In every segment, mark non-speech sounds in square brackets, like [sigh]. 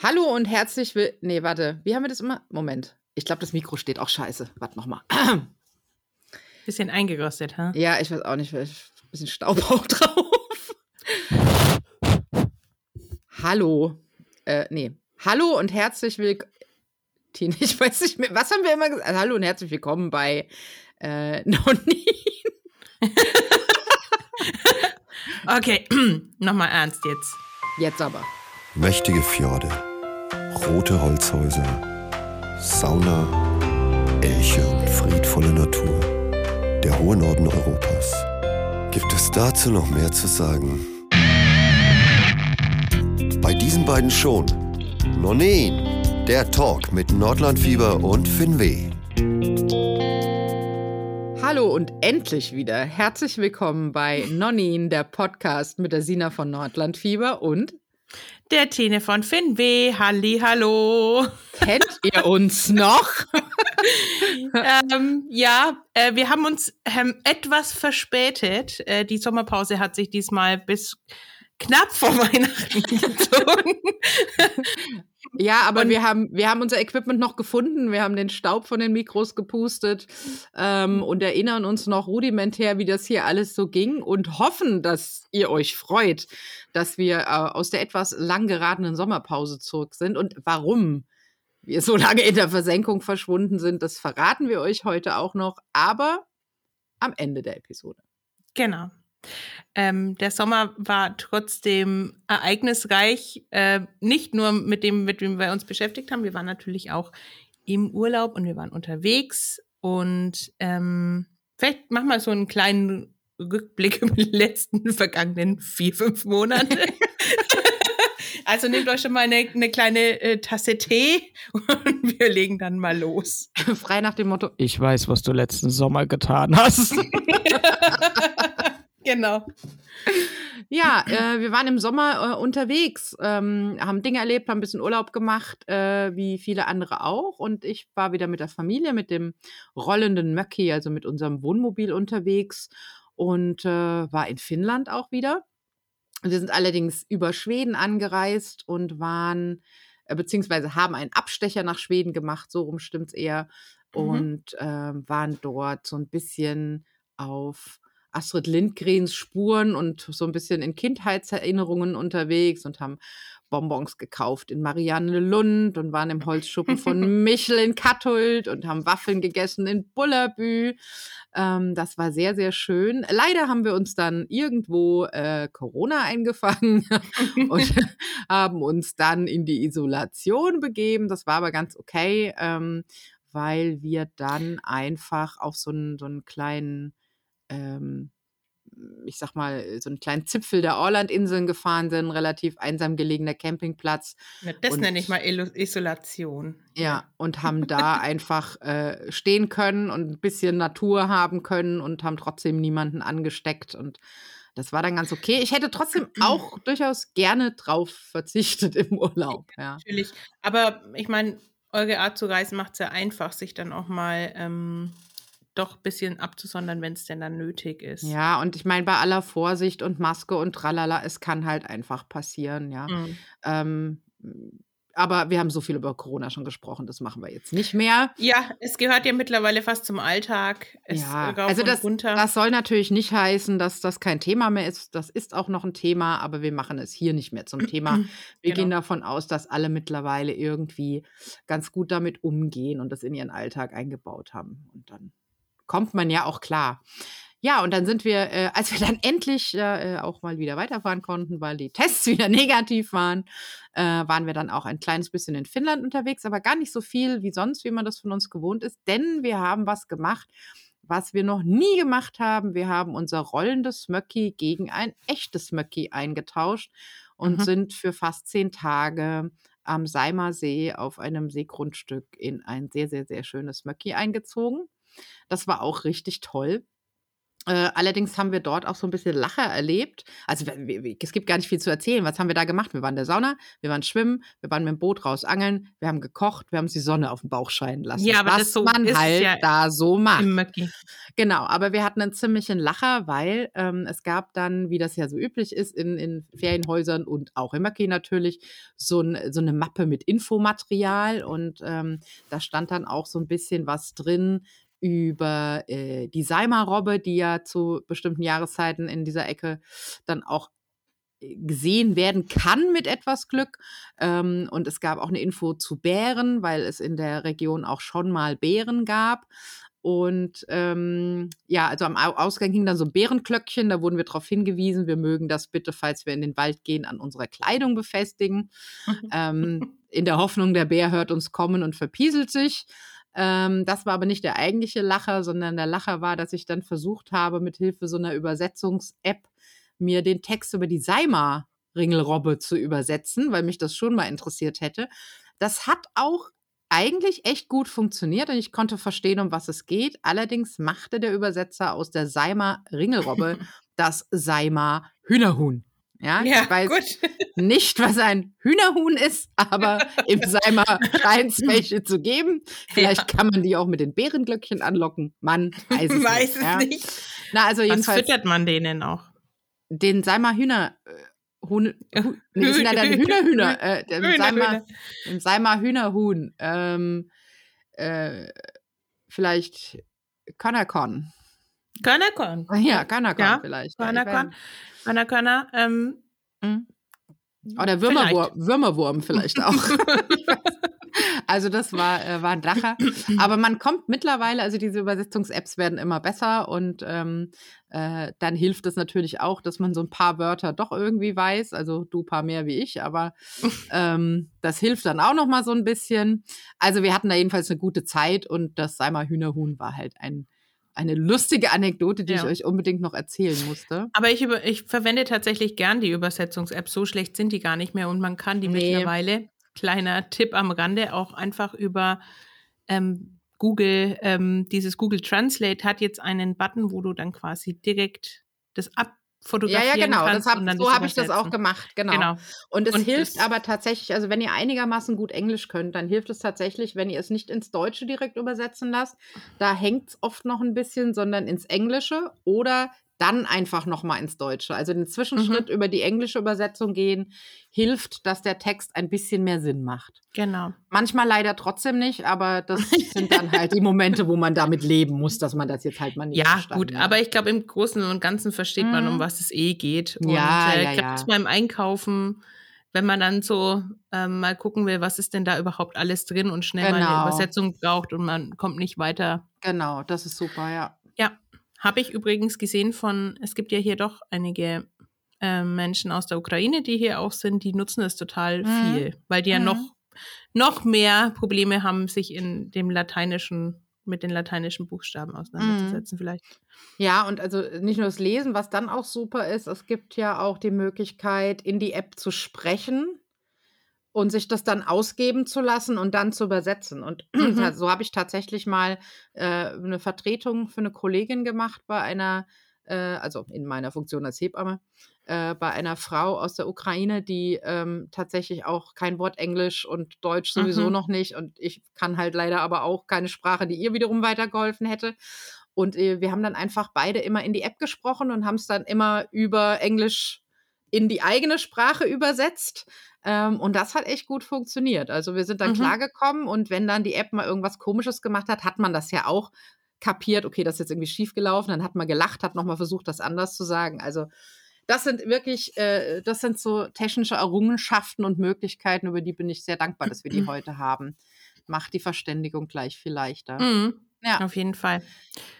Hallo und herzlich willkommen. Nee, warte. Wie haben wir das immer? Moment. Ich glaube, das Mikro steht auch scheiße. Warte nochmal. [clears throat] Bisschen eingerostet, ha? Ja, ich weiß auch nicht. Ein bisschen Staub auch [laughs] drauf. Hallo. Äh, nee. Hallo und herzlich willkommen. Ich weiß nicht mehr. Was haben wir immer gesagt? Hallo und herzlich willkommen bei äh, [laughs] Nonni. [laughs] okay, [clears throat] nochmal ernst jetzt. Jetzt aber. Mächtige Fjorde, rote Holzhäuser, Sauna, Elche und friedvolle Natur. Der hohe Norden Europas. Gibt es dazu noch mehr zu sagen? Bei diesen beiden schon. Nonin, der Talk mit Nordlandfieber und Finweh. Hallo und endlich wieder. Herzlich willkommen bei Nonin, der Podcast mit der Sina von Nordlandfieber und der Tine von Finweh. Halli, hallo. Kennt ihr uns noch? [laughs] ähm, ja, äh, wir haben uns ähm, etwas verspätet. Äh, die Sommerpause hat sich diesmal bis knapp vor [laughs] Weihnachten gezogen. Ja, aber und wir haben, wir haben unser Equipment noch gefunden. Wir haben den Staub von den Mikros gepustet ähm, und erinnern uns noch rudimentär, wie das hier alles so ging und hoffen, dass ihr euch freut, dass wir äh, aus der etwas lang geratenen Sommerpause zurück sind. Und warum wir so [laughs] lange in der Versenkung verschwunden sind, das verraten wir euch heute auch noch, aber am Ende der Episode. Genau. Ähm, der Sommer war trotzdem ereignisreich, äh, nicht nur mit dem, mit dem wir uns beschäftigt haben, wir waren natürlich auch im Urlaub und wir waren unterwegs und ähm, vielleicht machen wir so einen kleinen Rückblick [laughs] über die letzten vergangenen vier, fünf Monate. [laughs] also nehmt euch schon mal eine, eine kleine äh, Tasse Tee und wir legen dann mal los. Frei nach dem Motto, ich weiß, was du letzten Sommer getan hast. [laughs] Genau. Ja, äh, wir waren im Sommer äh, unterwegs, ähm, haben Dinge erlebt, haben ein bisschen Urlaub gemacht, äh, wie viele andere auch. Und ich war wieder mit der Familie, mit dem rollenden Möcki, also mit unserem Wohnmobil unterwegs und äh, war in Finnland auch wieder. Wir sind allerdings über Schweden angereist und waren, äh, beziehungsweise haben einen Abstecher nach Schweden gemacht, so rum stimmt es eher, mhm. und ähm, waren dort so ein bisschen auf Astrid Lindgrens Spuren und so ein bisschen in Kindheitserinnerungen unterwegs und haben Bonbons gekauft in Marianne Lund und waren im Holzschuppen von [laughs] Michel in Kattult und haben Waffeln gegessen in Bullerbü. Ähm, das war sehr, sehr schön. Leider haben wir uns dann irgendwo äh, Corona [laughs] eingefangen und [laughs] haben uns dann in die Isolation begeben. Das war aber ganz okay, ähm, weil wir dann einfach auf so einen, so einen kleinen ähm, ich sag mal, so einen kleinen Zipfel der Orlandinseln gefahren sind, relativ einsam gelegener Campingplatz. Ja, das und, nenne ich mal Isolation. Ja, und haben da [laughs] einfach äh, stehen können und ein bisschen Natur haben können und haben trotzdem niemanden angesteckt und das war dann ganz okay. Ich hätte trotzdem [clears throat] auch durchaus gerne drauf verzichtet im Urlaub. Ja. Natürlich. Aber ich meine, eure Art zu reisen macht es ja einfach, sich dann auch mal ähm, doch ein bisschen abzusondern, wenn es denn dann nötig ist. Ja, und ich meine, bei aller Vorsicht und Maske und tralala, es kann halt einfach passieren, ja. Mhm. Ähm, aber wir haben so viel über Corona schon gesprochen, das machen wir jetzt nicht mehr. Ja, es gehört ja mittlerweile fast zum Alltag. Es ja, also das, das soll natürlich nicht heißen, dass das kein Thema mehr ist. Das ist auch noch ein Thema, aber wir machen es hier nicht mehr zum Thema. [clears throat] Wir genau. gehen davon aus, dass alle mittlerweile irgendwie ganz gut damit umgehen und das in ihren Alltag eingebaut haben. Und dann kommt man ja auch klar. Ja, und dann sind wir, äh, als wir dann [laughs] endlich äh, auch mal wieder weiterfahren konnten, weil die Tests [laughs] wieder negativ waren, äh, waren wir dann auch ein kleines bisschen in Finnland unterwegs, aber gar nicht so viel wie sonst, wie man das von uns gewohnt ist, denn wir haben was gemacht, was wir noch nie gemacht haben. Wir haben unser rollendes Möcki gegen ein echtes Möcki eingetauscht und mhm. sind für fast zehn Tage am Seimer See auf einem Seegrundstück in ein sehr, sehr, sehr schönes Möcki eingezogen. Das war auch richtig toll. Äh, allerdings haben wir dort auch so ein bisschen Lacher erlebt. Also es gibt gar nicht viel zu erzählen. Was haben wir da gemacht? Wir waren in der Sauna, wir waren schwimmen, wir waren mit dem Boot raus angeln, wir haben gekocht, wir haben uns die Sonne auf den Bauch scheinen lassen. Ja, aber was das so man halt ja da so macht. Genau, aber wir hatten einen ziemlichen Lacher, weil ähm, es gab dann, wie das ja so üblich ist, in, in Ferienhäusern und auch im Maki natürlich, so, ein, so eine Mappe mit Infomaterial und ähm, da stand dann auch so ein bisschen was drin über äh, die Seimer-Robbe, die ja zu bestimmten Jahreszeiten in dieser Ecke dann auch äh, gesehen werden kann mit etwas Glück. Ähm, und es gab auch eine Info zu Bären, weil es in der Region auch schon mal Bären gab. Und ähm, ja, also am Ausgang hing dann so ein Bärenklöckchen, da wurden wir darauf hingewiesen, wir mögen das bitte, falls wir in den Wald gehen, an unserer Kleidung befestigen. [laughs] ähm, in der Hoffnung, der Bär hört uns kommen und verpieselt sich. Ähm, das war aber nicht der eigentliche Lacher, sondern der Lacher war, dass ich dann versucht habe, mit Hilfe so einer Übersetzungs-App mir den Text über die Seimer Ringelrobbe zu übersetzen, weil mich das schon mal interessiert hätte. Das hat auch eigentlich echt gut funktioniert und ich konnte verstehen, um was es geht. Allerdings machte der Übersetzer aus der Seimer Ringelrobbe [laughs] das Seimer Hühnerhuhn. Ja, Ja, ich weiß gut. nicht, was ein Hühnerhuhn ist, aber [laughs] im Seimer scheint es welche zu geben. Vielleicht kann man die auch mit den Bärenglöckchen anlocken. Man weiß es [laughs] Weiß nicht. es ja. nicht. Na, also Was jedenfalls füttert man denen auch? den Seimer Hühner. Äh, Huhn, [laughs] Hu, nee, das sind ja dann Hühnerhühner. Äh, dem Hühner, Seimer, Seimer Hühnerhuhn. Ähm, äh, vielleicht Körnerkorn. Körnerkorn. Ja, Körnerkorn Ja, vielleicht. Körnerkorn. Körner, ähm, Mhm. Oder Würmerwurm, Würmerwurm vielleicht auch. [laughs] also das war, äh, war ein Lacher. Aber man kommt mittlerweile, also diese Übersetzungs-Apps werden immer besser und ähm, äh, dann hilft es natürlich auch, dass man so ein paar Wörter doch irgendwie weiß. Also du paar mehr wie ich, aber ähm, das hilft dann auch noch mal so ein bisschen. Also wir hatten da jedenfalls eine gute Zeit und das Seimer Hühnerhuhn war halt ein, eine lustige Anekdote, die Ja. ich euch unbedingt noch erzählen musste. Aber ich, über, ich verwende tatsächlich gern die Übersetzungs-App. So schlecht sind die gar nicht mehr und man kann die Nee. mittlerweile, kleiner Tipp am Rande, auch einfach über ähm, Google, ähm, dieses Google Translate hat jetzt einen Button, wo du dann quasi direkt das Ja, abfotografieren ja, genau. kannst. Hab, so habe ich das auch gemacht, genau. Genau. Und es Und hilft aber tatsächlich, also wenn ihr einigermaßen gut Englisch könnt, dann hilft es tatsächlich, wenn ihr es nicht ins Deutsche direkt übersetzen lasst. Da hängt es oft noch ein bisschen, sondern ins Englische oder dann einfach nochmal ins Deutsche. Also den Mhm. Zwischenschritt über die englische Übersetzung gehen, hilft, dass der Text ein bisschen mehr Sinn macht. Genau. Manchmal leider trotzdem nicht, aber das [laughs] sind dann halt die Momente, wo man damit leben muss, dass man das jetzt halt mal nicht Ja, gut, hat. aber ich glaube, im Großen und Ganzen versteht man, Mhm. um was es eh geht. Und Ja, äh, ja, gerade ja. beim Einkaufen, wenn man dann so ähm, mal gucken will, was ist denn da überhaupt alles drin und schnell mal Genau. eine Übersetzung braucht und man kommt nicht weiter. Genau, das ist super, ja. Habe ich übrigens gesehen von, es gibt ja hier doch einige äh, Menschen aus der Ukraine, die hier auch sind, die nutzen es total Mhm. viel, weil die ja Mhm. noch, noch mehr Probleme haben, sich in dem lateinischen, mit den lateinischen Buchstaben auseinanderzusetzen Mhm. vielleicht. Ja, und also nicht nur das Lesen, was dann auch super ist, es gibt ja auch die Möglichkeit, in die App zu sprechen und sich das dann ausgeben zu lassen und dann zu übersetzen. Und [clears throat] Mhm. so habe ich tatsächlich mal äh, eine Vertretung für eine Kollegin gemacht bei einer, äh, also in meiner Funktion als Hebamme, äh, bei einer Frau aus der Ukraine, die ähm, tatsächlich auch kein Wort Englisch und Deutsch sowieso Mhm. noch nicht. Und ich kann halt leider aber auch keine Sprache, die ihr wiederum weitergeholfen hätte. Und äh, wir haben dann einfach beide immer in die App gesprochen und haben es dann immer über Englisch in die eigene Sprache übersetzt. Ähm, und das hat echt gut funktioniert. Also wir sind dann Mhm. klargekommen und wenn dann die App mal irgendwas Komisches gemacht hat, hat man das ja auch kapiert, okay, das ist jetzt irgendwie schief gelaufen, dann hat man gelacht, hat nochmal versucht, das anders zu sagen. Also das sind wirklich, äh, das sind so technische Errungenschaften und Möglichkeiten, über die bin ich sehr dankbar, dass wir die [clears throat] heute haben. Macht die Verständigung gleich viel leichter. Mhm. Ja. Auf jeden Fall.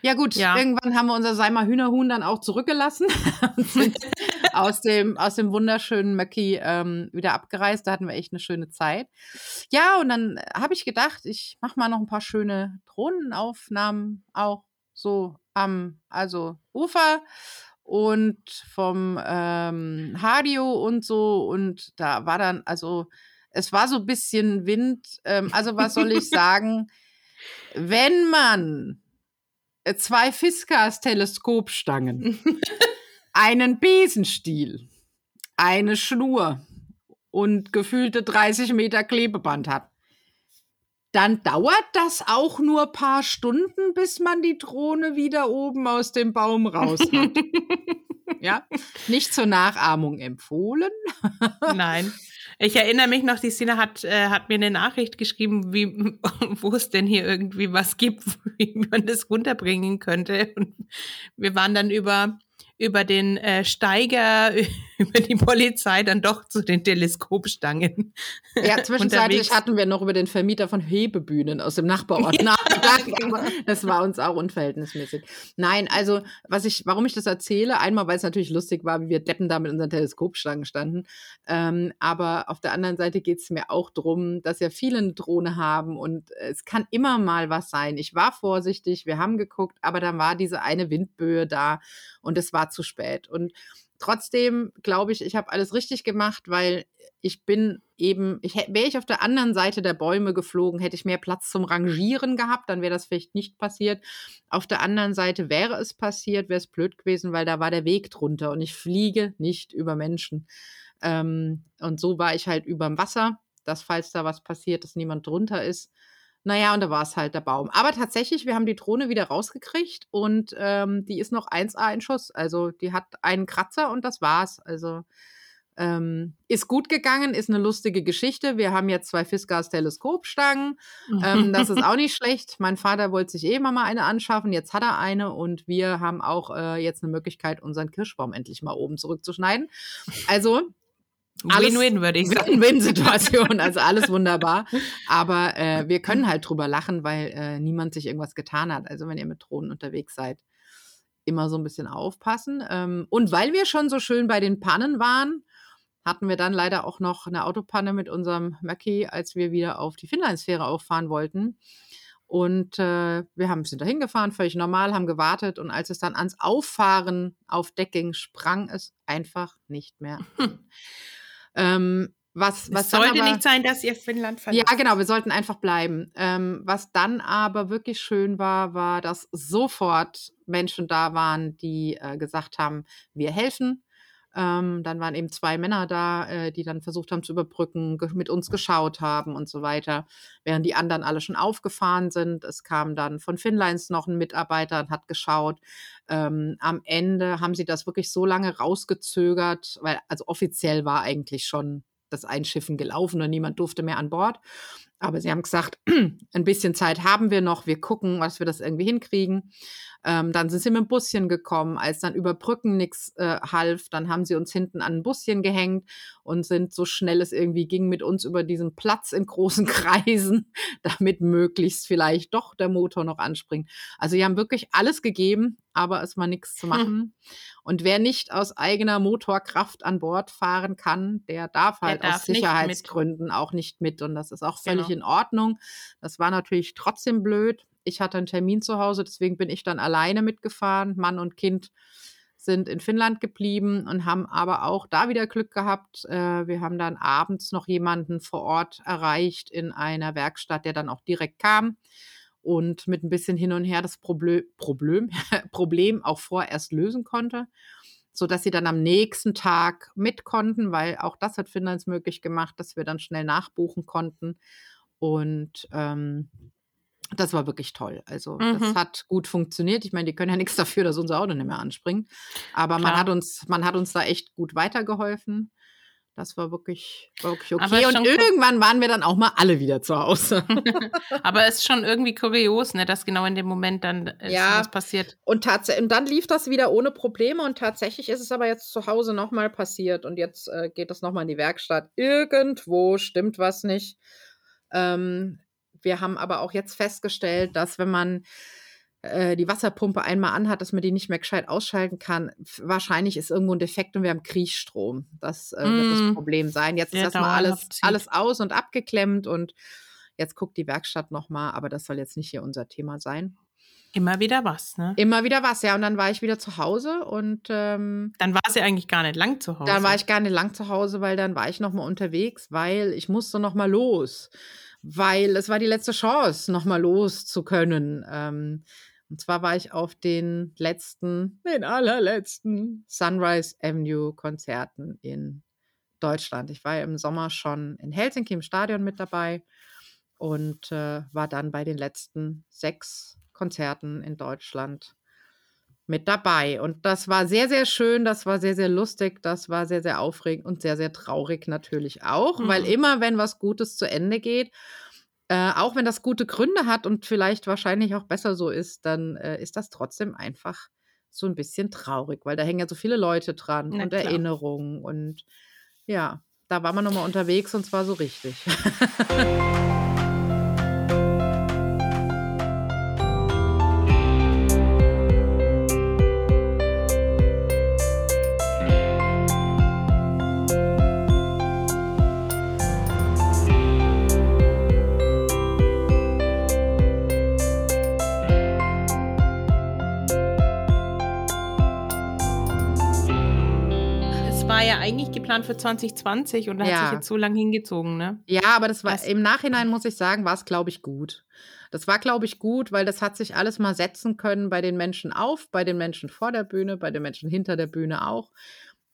Ja gut, Ja. irgendwann haben wir unser Seimer Hühnerhuhn dann auch zurückgelassen [laughs] und sind [laughs] aus dem, aus dem wunderschönen Möcki ähm, wieder abgereist. Da hatten wir echt eine schöne Zeit. Ja, und dann habe ich gedacht, ich mache mal noch ein paar schöne Drohnenaufnahmen auch so am also Ufer und vom ähm, Radio und so. Und da war dann, also es war so ein bisschen Wind. Ähm, also was soll ich [laughs] sagen? Wenn man zwei Fiskas Teleskopstangen, [laughs] einen Besenstiel, eine Schnur und gefühlte 30 Meter Klebeband hat, dann dauert das auch nur ein paar Stunden, bis man die Drohne wieder oben aus dem Baum raus hat. [laughs] ja, nicht zur Nachahmung empfohlen. Nein. Ich erinnere mich noch, die Sina hat, äh, hat mir eine Nachricht geschrieben, wie, [laughs] wo es denn hier irgendwie was gibt, [laughs] wie man das runterbringen könnte. Und wir waren dann über über den äh, Steiger, [laughs] über die Polizei dann doch zu den Teleskopstangen. Ja, zwischenzeitlich hatten wir noch über den Vermieter von Hebebühnen aus dem Nachbarort [laughs] ja, nachgedacht, das war uns auch unverhältnismäßig. Nein, also was ich, warum ich das erzähle, einmal, weil es natürlich lustig war, wie wir Deppen da mit unseren Teleskopstangen standen, ähm, aber auf der anderen Seite geht es mir auch darum, dass ja viele eine Drohne haben und es kann immer mal was sein. Ich war vorsichtig, wir haben geguckt, aber dann war diese eine Windböe da und es war zu spät. Und trotzdem glaube ich, ich habe alles richtig gemacht, weil ich bin eben, ich wäre ich auf der anderen Seite der Bäume geflogen, hätte ich mehr Platz zum Rangieren gehabt, dann wäre das vielleicht nicht passiert. Auf der anderen Seite wäre es passiert, wäre es blöd gewesen, weil da war der Weg drunter und ich fliege nicht über Menschen. Ähm, und so war ich halt über dem Wasser, dass falls da was passiert, dass niemand drunter ist. Naja, und da war es halt der Baum. Aber tatsächlich, wir haben die Drohne wieder rausgekriegt und ähm, die ist noch 1A in Schuss. Also die hat einen Kratzer und das war's. Also ähm, ist gut gegangen, ist eine lustige Geschichte. Wir haben jetzt zwei Fiskars Teleskopstangen. Ähm, das ist [laughs] auch nicht schlecht. Mein Vater wollte sich eh immer mal eine anschaffen. Jetzt hat er eine und wir haben auch äh, jetzt eine Möglichkeit, unseren Kirschbaum endlich mal oben zurückzuschneiden. Also Win-win, würde ich sagen. Win-Win-Situation, also alles [laughs] wunderbar. Aber äh, wir können halt drüber lachen, weil äh, niemand sich irgendwas getan hat. Also wenn ihr mit Drohnen unterwegs seid, immer so ein bisschen aufpassen. Ähm, und weil wir schon so schön bei den Pannen waren, hatten wir dann leider auch noch eine Autopanne mit unserem Mackie, als wir wieder auf die Finnlandsphäre auffahren wollten. Und äh, wir haben ein bisschen dahin gefahren, völlig normal, haben gewartet. Und als es dann ans Auffahren auf Deck ging, sprang es einfach nicht mehr. [laughs] Hm. Ähm, was, was es sollte aber, nicht sein, dass ihr Finnland verlasst. Ja, genau, wir sollten einfach bleiben. Ähm, was dann aber wirklich schön war, war, dass sofort Menschen da waren, die äh, gesagt haben, wir helfen. Ähm, dann waren eben zwei Männer da, äh, die dann versucht haben zu überbrücken, mit uns geschaut haben und so weiter, während die anderen alle schon aufgefahren sind. Es kam dann von Finnlines noch ein Mitarbeiter und hat geschaut. Ähm, am Ende haben sie das wirklich so lange rausgezögert, weil also offiziell war eigentlich schon das Einschiffen gelaufen und niemand durfte mehr an Bord. Aber sie haben gesagt, [clears throat] ein bisschen Zeit haben wir noch, wir gucken, was wir das irgendwie hinkriegen. Ähm, dann sind sie mit dem Buschen gekommen. Als dann über Brücken nichts äh, half, dann haben sie uns hinten an ein Buschen gehängt und sind so schnell es irgendwie ging mit uns über diesen Platz in großen [laughs] Kreisen, damit möglichst vielleicht doch der Motor noch anspringt. Also sie haben wirklich alles gegeben, aber es war nichts zu machen. Hm. Und wer nicht aus eigener Motorkraft an Bord fahren kann, der darf halt der darf aus Sicherheitsgründen nicht auch nicht mit. Und das ist auch völlig genau. in Ordnung. Das war natürlich trotzdem blöd. Ich hatte einen Termin zu Hause, deswegen bin ich dann alleine mitgefahren. Mann und Kind sind in Finnland geblieben und haben aber auch da wieder Glück gehabt. Äh, wir haben dann abends noch jemanden vor Ort erreicht in einer Werkstatt, der dann auch direkt kam und mit ein bisschen hin und her das Problem, Problem, [laughs] Problem auch vorerst lösen konnte, sodass sie dann am nächsten Tag mit konnten, weil auch das hat Finnlands möglich gemacht, dass wir dann schnell nachbuchen konnten. Und ähm, das war wirklich toll. Also mhm. das hat gut funktioniert. Ich meine, die können ja [laughs] nichts dafür, dass unser Auto nicht mehr anspringt. Aber man hat uns, man hat uns da echt gut weitergeholfen. Das war wirklich, war wirklich okay. Und irgendwann waren wir dann auch mal alle wieder zu Hause. [laughs] Aber es ist schon irgendwie kurios, ne, dass genau in dem Moment dann ja, was passiert. Und, und dann lief das wieder ohne Probleme und tatsächlich ist es aber jetzt zu Hause nochmal passiert und jetzt äh, geht das nochmal in die Werkstatt. Irgendwo stimmt was nicht. Ähm, wir haben aber auch jetzt festgestellt, dass wenn man äh, die Wasserpumpe einmal anhat, dass man die nicht mehr gescheit ausschalten kann. Wahrscheinlich ist irgendwo ein Defekt und wir haben Kriechstrom. Das äh, mm. wird das mm. Problem sein. Jetzt ja, ist erstmal alles, alles aus und abgeklemmt und jetzt guckt die Werkstatt nochmal, aber das soll jetzt nicht hier unser Thema sein. Immer wieder was, ne? Immer wieder was, ja. Und dann war ich wieder zu Hause und ähm, dann war sie eigentlich gar nicht lang zu Hause. Dann war ich gar nicht lang zu Hause, weil dann war ich nochmal unterwegs, weil ich musste nochmal los weil es war die letzte Chance, nochmal los zu können. Ähm, Und zwar war ich auf den letzten, den allerletzten Sunrise Avenue Konzerten in Deutschland. Ich war ja im Sommer schon in Helsinki im Stadion mit dabei und äh, war dann bei den letzten sechs Konzerten in Deutschland mit dabei. Und das war sehr, sehr schön, das war sehr, sehr lustig, das war sehr, sehr aufregend und sehr, sehr traurig natürlich auch, mhm. weil immer, wenn was Gutes zu Ende geht, äh, auch wenn das gute Gründe hat und vielleicht wahrscheinlich auch besser so ist, dann äh, ist das trotzdem einfach so ein bisschen traurig, weil da hängen ja so viele Leute dran Na, und klar. Erinnerungen und ja, da war man nochmal unterwegs und zwar so richtig. [laughs] für 2020 und da ja. hat sich jetzt so lange hingezogen, ne? Ja, aber das war Was? im Nachhinein, muss ich sagen, war es, glaube ich, gut. Das war, glaube ich, gut, weil das hat sich alles mal setzen können bei den Menschen auf, bei den Menschen vor der Bühne, bei den Menschen hinter der Bühne auch.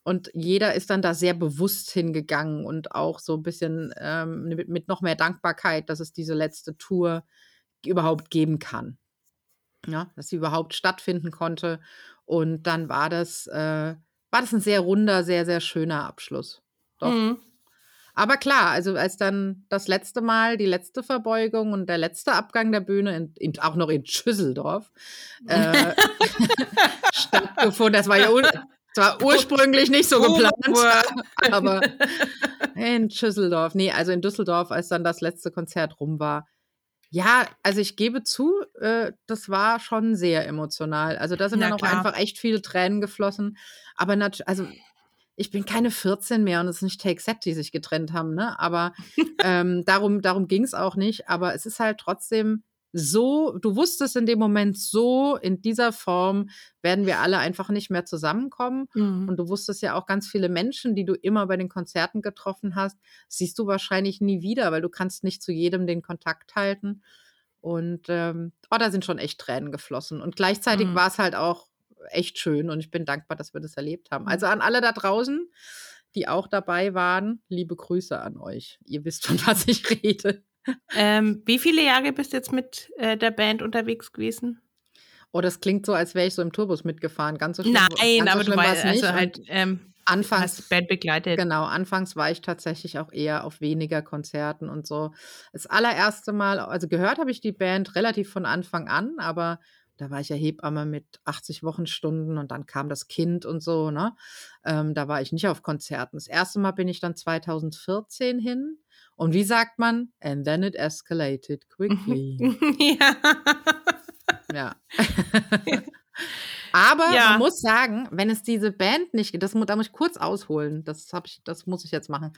Und jeder ist dann da sehr bewusst hingegangen und auch so ein bisschen ähm, mit, mit, noch mehr Dankbarkeit, dass es diese letzte Tour überhaupt geben kann. Ja, dass sie überhaupt stattfinden konnte. Und dann war das, äh, war das ein sehr runder, sehr, sehr schöner Abschluss. Doch. Mhm. Aber klar, also als dann das letzte Mal die letzte Verbeugung und der letzte Abgang der Bühne, in, in, auch noch in Schüsseldorf, äh, [laughs] stattgefunden, das war ja das war ursprünglich nicht so geplant, aber in Schüsseldorf, nee, also in Düsseldorf, als dann das letzte Konzert rum war, ja, also ich gebe zu, äh, das war schon sehr emotional. Also da sind ja, dann auch klar. einfach echt viele Tränen geflossen. Aber natürlich, also ich bin keine 14 mehr und es ist nicht Take Set, die sich getrennt haben, ne? Aber ähm, darum, darum ging es auch nicht. Aber es ist halt trotzdem so, du wusstest in dem Moment so, in dieser Form werden wir alle einfach nicht mehr zusammenkommen. Mhm. Und du wusstest ja auch ganz viele Menschen, die du immer bei den Konzerten getroffen hast, siehst du wahrscheinlich nie wieder, weil du kannst nicht zu jedem den Kontakt halten. Und ähm, oh, da sind schon echt Tränen geflossen. Und gleichzeitig mhm. war es halt auch echt schön und ich bin dankbar, dass wir das erlebt haben. Also an alle da draußen, die auch dabei waren, liebe Grüße an euch. Ihr wisst, von was ich rede. Ähm, wie viele Jahre bist du jetzt mit äh, der Band unterwegs gewesen? Oh, das klingt so, als wäre ich so im Tourbus mitgefahren. Ganz so schlimm. Nein, ganz aber so du weißt, also halt ähm, anfangs Band begleitet. Genau, anfangs war ich tatsächlich auch eher auf weniger Konzerten und so. Das allererste Mal, also gehört habe ich die Band relativ von Anfang an, aber da war ich ja Hebamme mit 80 Wochenstunden und dann kam das Kind und so, ne? Ähm, da war ich nicht auf Konzerten. Das erste Mal bin ich dann 2014 hin und wie sagt man? And then it escalated quickly. [laughs] ja. ja. [laughs] Aber ja. man muss sagen, wenn es diese Band nicht, das da muss ich kurz ausholen, das ich, das muss ich jetzt machen.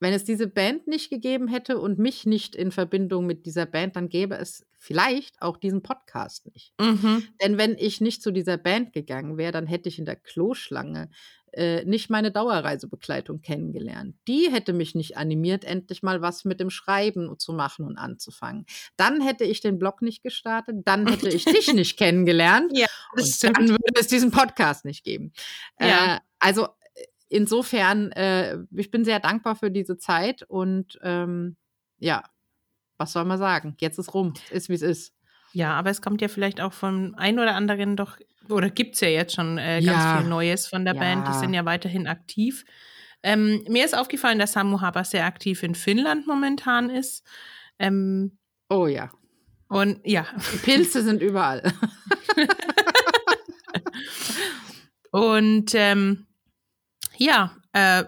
Wenn es diese Band nicht gegeben hätte und mich nicht in Verbindung mit dieser Band, dann gäbe es vielleicht auch diesen Podcast nicht. Mhm. Denn wenn ich nicht zu dieser Band gegangen wäre, dann hätte ich in der Kloschlange äh, nicht meine Dauerreisebegleitung kennengelernt. Die hätte mich nicht animiert, endlich mal was mit dem Schreiben zu machen und anzufangen. Dann hätte ich den Blog nicht gestartet, dann hätte ich dich [laughs] nicht kennengelernt ja, und dann würde es diesen Podcast nicht geben. Ja. Äh, also äh, insofern, äh, ich bin sehr dankbar für diese Zeit und ähm, ja, was soll man sagen? Jetzt ist rum, ist wie es ist. Ja, aber es kommt ja vielleicht auch von ein oder anderen doch oder gibt es ja jetzt schon äh, ganz ja. viel Neues von der ja. Band. Die sind ja weiterhin aktiv. Ähm, mir ist aufgefallen, dass Samu Haber sehr aktiv in Finnland momentan ist. Ähm, oh ja. Und ja. Pilze sind überall. [laughs] und ähm, ja, äh,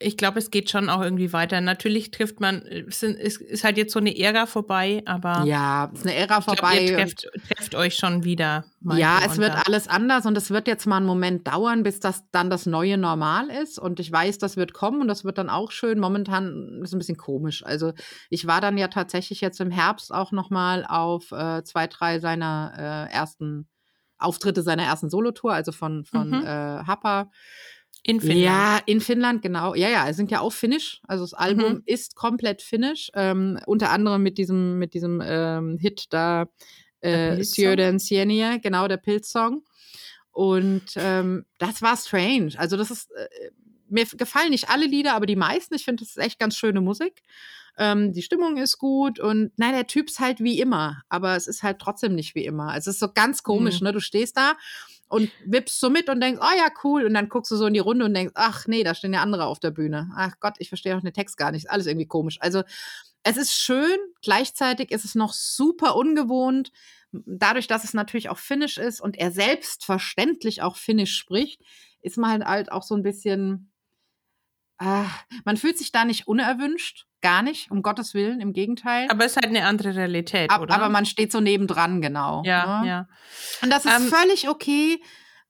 ich glaube, es geht schon auch irgendwie weiter. Natürlich trifft man, es ist halt jetzt so eine Ära vorbei, aber. Ja, es ist eine Ära vorbei. Glaub, ihr trefft, trefft, euch schon wieder. Ja, es wird alles anders und es wird jetzt mal einen Moment dauern, bis das dann das neue Normal ist. Und ich weiß, das wird kommen und das wird dann auch schön. Momentan ist es ein bisschen komisch. Also ich war dann ja tatsächlich jetzt im Herbst auch noch mal auf äh, zwei, drei seiner äh, ersten Auftritte seiner ersten Solotour, also von, von mhm. äh, Happa. In Finnland. Ja, in Finnland, genau. Ja, ja, es sind ja auch Finnisch. Also das Album mhm. ist komplett Finnisch. Ähm, unter anderem mit diesem, mit diesem ähm, Hit da äh, Sieur d'Ancienne, genau, der Pilzsong. Und ähm, das war strange. Also das ist, äh, mir gefallen nicht alle Lieder, aber die meisten. Ich finde, das ist echt ganz schöne Musik. Ähm, die Stimmung ist gut und nein, der Typ ist halt wie immer, aber es ist halt trotzdem nicht wie immer. Es ist so ganz komisch, mhm. ne? Du stehst da und wippst so mit und denkst, oh ja, cool. Und dann guckst du so in die Runde und denkst, ach nee, da stehen ja andere auf der Bühne. Ach Gott, ich verstehe auch den Text gar nicht. Alles irgendwie komisch. Also es ist schön, gleichzeitig ist es noch super ungewohnt. Dadurch, dass es natürlich auch Finnisch ist und er selbstverständlich auch Finnisch spricht, ist man halt auch so ein bisschen, äh, man fühlt sich da nicht unerwünscht, gar nicht, um Gottes Willen, im Gegenteil. Aber es ist halt eine andere Realität, Ab, oder? Aber man steht so nebendran, genau. Ja, ne? ja. Und das ist ähm, völlig okay,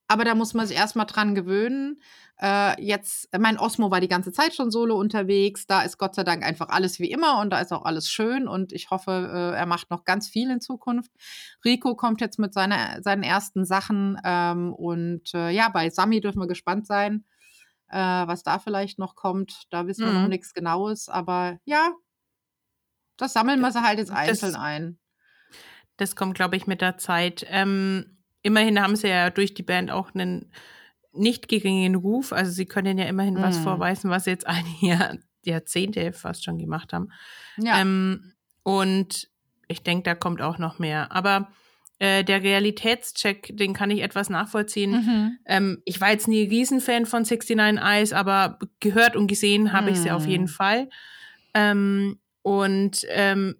aber da muss man sich erstmal dran gewöhnen. Äh, jetzt, mein Osmo war die ganze Zeit schon solo unterwegs. Da ist Gott sei Dank einfach alles wie immer und da ist auch alles schön und ich hoffe, äh, er macht noch ganz viel in Zukunft. Rico kommt jetzt mit seiner, seinen ersten Sachen ähm, und äh, ja, bei Sami dürfen wir gespannt sein äh, was da vielleicht noch kommt. Da wissen wir noch mhm. nichts Genaues, aber ja, das sammeln wir sie halt jetzt einzeln das, ein. Das kommt, glaube ich, mit der Zeit. Ähm, immerhin haben sie ja durch die Band auch einen nicht geringen Ruf. Also sie können ja immerhin mhm. was vorweisen, was sie jetzt [laughs] einige Jahrzehnte fast schon gemacht haben. Ja. Ähm, und ich denke, da kommt auch noch mehr. Aber äh, der Realitätscheck, den kann ich etwas nachvollziehen. Mhm. Ähm, ich war jetzt nie Riesenfan von 69 Eyes, aber gehört und gesehen habe mhm. ich sie auf jeden mhm. Fall. Ähm, und ähm,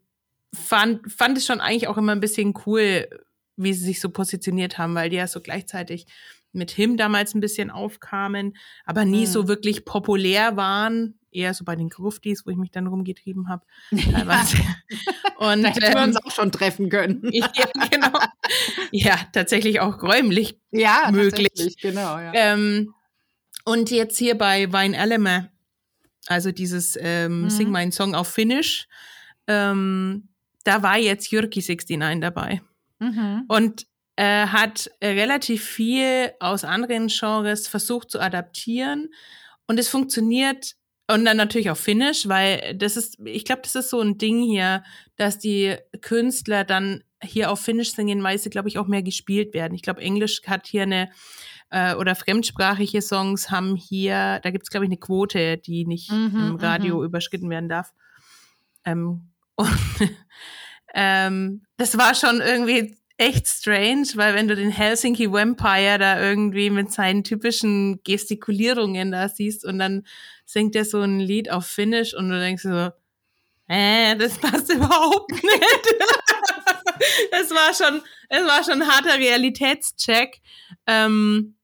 fand, fand es schon eigentlich auch immer ein bisschen cool, wie sie sich so positioniert haben, weil die ja so gleichzeitig mit Him damals ein bisschen aufkamen, aber nie mhm. so wirklich populär waren. Eher so bei den Gruftis, wo ich mich dann rumgetrieben habe. [laughs] Teilweise. Ja. [laughs] Und, da hätten ähm, wir uns auch schon treffen können. [laughs] ja, genau. Ja, tatsächlich auch räumlich ja, möglich. Genau, ja. Ähm, und jetzt hier bei Wein Eleme, also dieses ähm, mhm. Sing meinen Song auf Finnisch, ähm, da war jetzt Jyrki 69 dabei. Mhm. Und äh, hat relativ viel aus anderen Genres versucht zu adaptieren. Und es funktioniert und dann natürlich auch Finnisch, weil das ist, ich glaube, das ist so ein Ding hier, dass die Künstler dann hier auf Finnisch singen, weil sie, glaube ich, auch mehr gespielt werden. Ich glaube, Englisch hat hier eine, äh, oder fremdsprachige Songs haben hier, da gibt es, glaube ich, eine Quote, die nicht mhm, im Radio mhm. überschritten werden darf. Ähm, [laughs] und ähm, das war schon irgendwie echt strange, weil wenn du den Helsinki Vampire da irgendwie mit seinen typischen Gestikulierungen da siehst und dann singt er so ein Lied auf Finnisch und du denkst so, äh, das passt [laughs] überhaupt nicht. [laughs] das war schon, es war schon ein harter Realitätscheck. Ähm,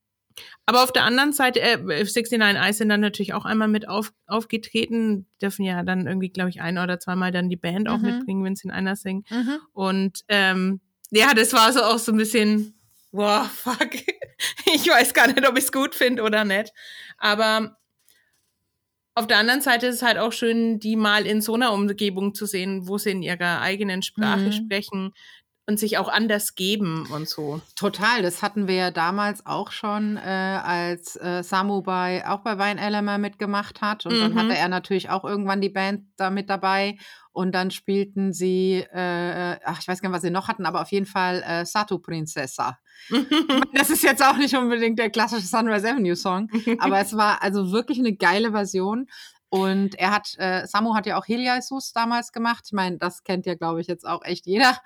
aber auf der anderen Seite, äh, 69 Eyes sind dann natürlich auch einmal mit auf, aufgetreten, dürfen ja dann irgendwie, glaube ich, ein oder zweimal dann die Band auch mhm. mitbringen, wenn sie in einer singen. Mhm. Und ähm, ja, das war so auch so ein bisschen, boah, fuck. [laughs] Ich weiß gar nicht, ob ich es gut finde oder nicht. Aber auf der anderen Seite ist es halt auch schön, die mal in so einer Umgebung zu sehen, wo sie in ihrer eigenen Sprache mhm. sprechen und sich auch anders geben und so. Total, das hatten wir ja damals auch schon, äh, als äh, Samu bei, auch bei Wein Elemer mitgemacht hat. Und mhm. dann hatte er natürlich auch irgendwann die Band da mit dabei. Und dann spielten sie, äh, ach, ich weiß gar nicht, was sie noch hatten, aber auf jeden Fall äh, Satu Princessa. das ist jetzt auch nicht unbedingt der klassische Sunrise Avenue Song, [laughs] aber es war also wirklich eine geile Version. Und er hat, äh, Samu hat ja auch Heliasus damals gemacht. Ich meine, das kennt ja, glaube ich, jetzt auch echt jeder.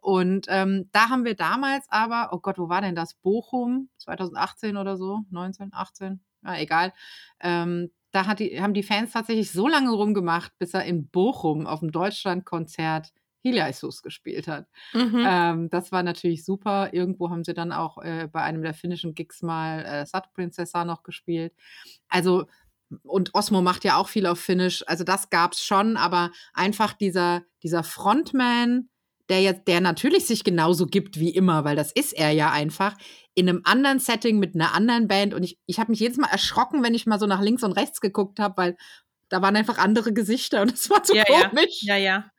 Und ähm, da haben wir damals aber, oh Gott, wo war denn das? Bochum, 2018 oder so, 19, 18, ja, egal. Ähm, da hat die, haben die Fans tatsächlich so lange rumgemacht, bis er in Bochum auf dem Deutschlandkonzert Heliasus gespielt hat. Mhm. Ähm, das war natürlich super. Irgendwo haben sie dann auch äh, bei einem der finnischen Gigs mal äh, Sat Princessa noch gespielt. Also, und Osmo macht ja auch viel auf Finnisch. Also, das gab es schon, aber einfach dieser, dieser Frontman, der jetzt, der natürlich sich genauso gibt wie immer, weil das ist er ja einfach, in einem anderen Setting mit einer anderen Band. Und ich, ich habe mich jedes Mal erschrocken, wenn ich mal so nach links und rechts geguckt habe, weil da waren einfach andere Gesichter und [laughs] es war so ja, komisch. Ja, ja.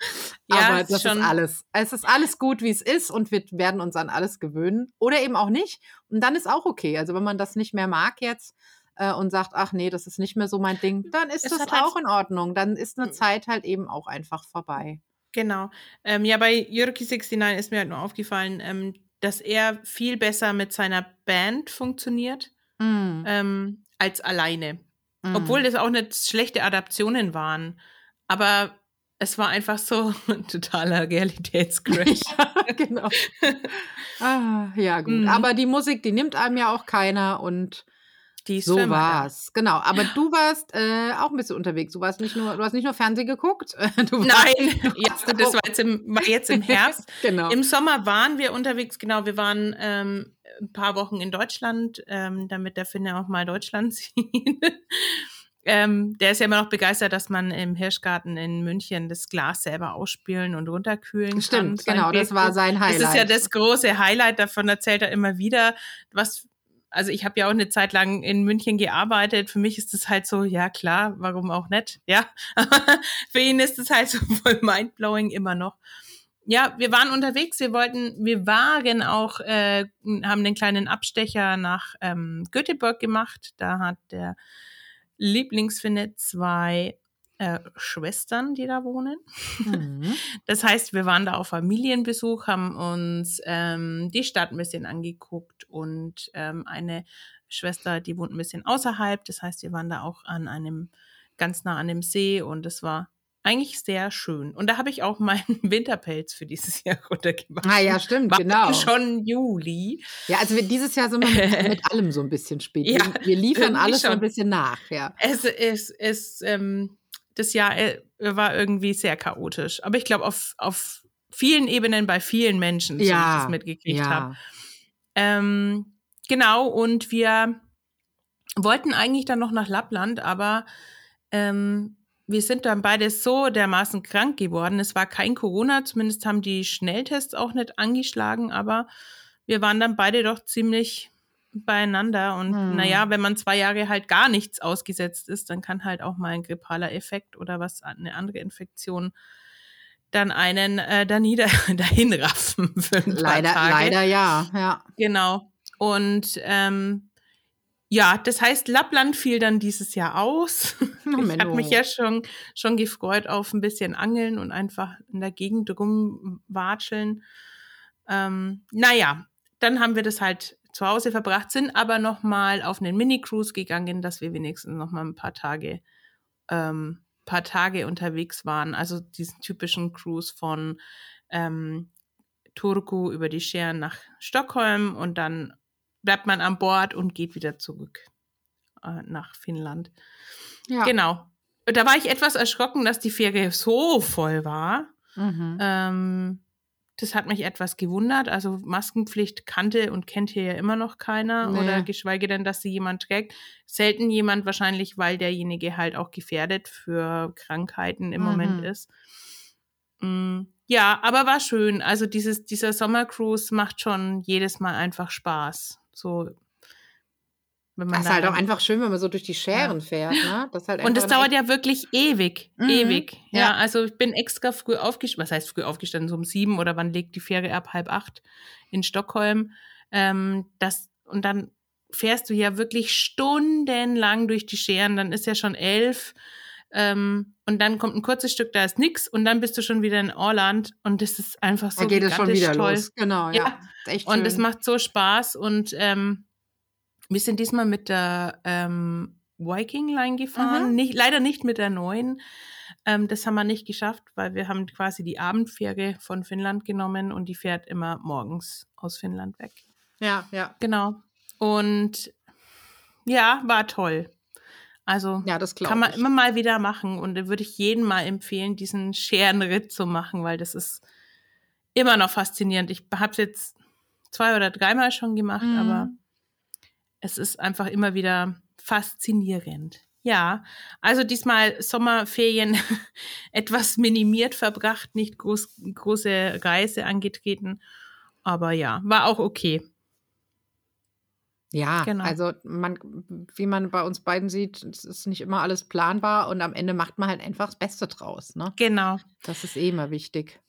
ja. Aber das ist alles. Es ist alles gut, wie es ist und wir werden uns an alles gewöhnen. Oder eben auch nicht. Und dann ist auch okay. Also wenn man das nicht mehr mag jetzt äh, und sagt, ach nee, das ist nicht mehr so mein Ding, dann ist es das auch in Ordnung. Dann ist eine Zeit halt eben auch einfach vorbei. Genau. Ähm, ja, bei Jyrki69 ist mir halt nur aufgefallen, ähm, dass er viel besser mit seiner Band funktioniert Mm. ähm, als alleine. Mm. Obwohl das auch nicht schlechte Adaptionen waren. Aber es war einfach so [laughs] ein totaler Realitätscrash. [laughs] ja, genau. [laughs] ah, ja, gut. Mhm. Aber die Musik, die nimmt einem ja auch keiner und Die ist so immer da. war's. Genau. Aber du warst äh, auch ein bisschen unterwegs. Du warst nicht nur, du hast nicht nur Fernsehen geguckt. Du warst, Nein, [laughs] warst das war jetzt im, war jetzt im [laughs] Herbst. genau. Im Sommer waren wir unterwegs, genau, wir waren ähm, ein paar Wochen in Deutschland, ähm, damit der Finne auch mal Deutschland [laughs] sieht. ähm, der ist ja immer noch begeistert, dass man im Hirschgarten in München das Glas selber ausspülen und runterkühlen kann. Stimmt, genau, das war sein Highlight. Das ist ja das große Highlight, davon erzählt er immer wieder. Was, also ich habe ja auch eine Zeit lang in München gearbeitet. Für mich ist das halt so, ja klar, warum auch nicht, ja. [laughs] Für ihn ist es halt so [laughs] voll mindblowing immer noch. Ja, wir waren unterwegs, wir wollten, wir waren auch, äh, haben den kleinen Abstecher nach ähm, Göteborg gemacht. Da hat der Lieblingsfinne zwei äh, Schwestern, die da wohnen. Mhm. [laughs] Das heißt, wir waren da auf Familienbesuch, haben uns ähm, die Stadt ein bisschen angeguckt und ähm, eine Schwester, die wohnt ein bisschen außerhalb. Das heißt, wir waren da auch an einem ganz nah an dem See und es war eigentlich sehr schön. Und da habe ich auch meinen [laughs] Winterpelz für dieses Jahr runtergemacht. Ah ja, stimmt, War genau. schon Juli. Ja, also wir, dieses Jahr sind wir mit, [laughs] mit allem so ein bisschen spät. Ja, wir, wir liefern alles so ein schon. bisschen nach, ja. Es ist, es, ähm, das Jahr äh, war irgendwie sehr chaotisch. Aber ich glaube, auf, auf vielen Ebenen bei vielen Menschen, so wie ich Ja, das mitgekriegt ja. habe. Ähm, genau, und wir wollten eigentlich dann noch nach Lappland, aber ähm, wir sind dann beide so dermaßen krank geworden. Es war kein Corona, zumindest haben die Schnelltests auch nicht angeschlagen, aber wir waren dann beide doch ziemlich beieinander. Und Hm. naja, wenn man zwei Jahre halt gar nichts ausgesetzt ist, dann kann halt auch mal ein grippaler Effekt oder was, eine andere Infektion dann einen äh, da nieder, [laughs] dahin raffen für ein paar Leider, Tage. leider ja, ja. Genau. Und ähm, ja, das heißt, Lappland fiel dann dieses Jahr aus. Oh, [laughs] Ich habe mich ja schon, schon gefreut auf ein bisschen Angeln und einfach in der Gegend rumwatscheln. Ähm, naja, dann haben wir das halt zu Hause verbracht, sind aber noch mal auf einen Mini-Cruise gegangen, dass wir wenigstens noch mal ein paar Tage, ähm, paar Tage unterwegs waren. Also diesen typischen Cruise von ähm, Turku über die Scheren nach Stockholm und dann bleibt man an Bord und geht wieder zurück äh, nach Finnland. ja. Genau. Da war ich etwas erschrocken, dass die Fähre so voll war. Mhm. Ähm, das hat mich etwas gewundert. Also Maskenpflicht kannte und kennt hier ja immer noch keiner Nee. oder geschweige denn, dass sie jemand trägt. Selten jemand wahrscheinlich, weil derjenige halt auch gefährdet für Krankheiten im Mhm. Moment ist. Mm, Ja, aber war schön. Also dieses, dieser Sommercruise macht schon jedes Mal einfach Spaß. So, wenn man Das ist halt auch einfach schön, wenn man so durch die Scheren fährt, ne? Das halt und es einfach dauert ja wirklich ewig, Mhm. ewig. Ja, Ja. also ich bin extra früh aufgestanden, was heißt früh aufgestanden, so um sieben oder wann legt die Fähre ab, halb acht in Stockholm. Ähm, das, und dann fährst du ja wirklich stundenlang durch die Scheren, dann ist ja schon elf. Ähm, und dann kommt ein kurzes Stück, da ist nix und dann bist du schon wieder in Orland und das ist einfach so Da geht es schon wieder toll. los. Genau, ja. Ja. Und es macht so Spaß. Und ähm, wir sind diesmal mit der ähm, Viking Line gefahren. Mhm. Nicht, leider nicht mit der neuen. Ähm, das haben wir nicht geschafft, weil wir haben quasi die Abendfähre von Finnland genommen und die fährt immer morgens aus Finnland weg. Ja, ja. Genau. Und ja, war toll. Also Ja, kann man ich. immer mal wieder machen und da würde ich jedem mal empfehlen, diesen Scherenritt zu machen, weil das ist immer noch faszinierend. Ich habe es jetzt zwei oder dreimal schon gemacht, Mhm. aber es ist einfach immer wieder faszinierend. Ja, also diesmal Sommerferien [laughs] etwas minimiert verbracht, nicht groß, große Reise angetreten, aber ja, war auch okay. Ja, Genau. also man, wie man bei uns beiden sieht, es ist nicht immer alles planbar und am Ende macht man halt einfach das Beste draus. Ne? Genau. Das ist eh immer wichtig.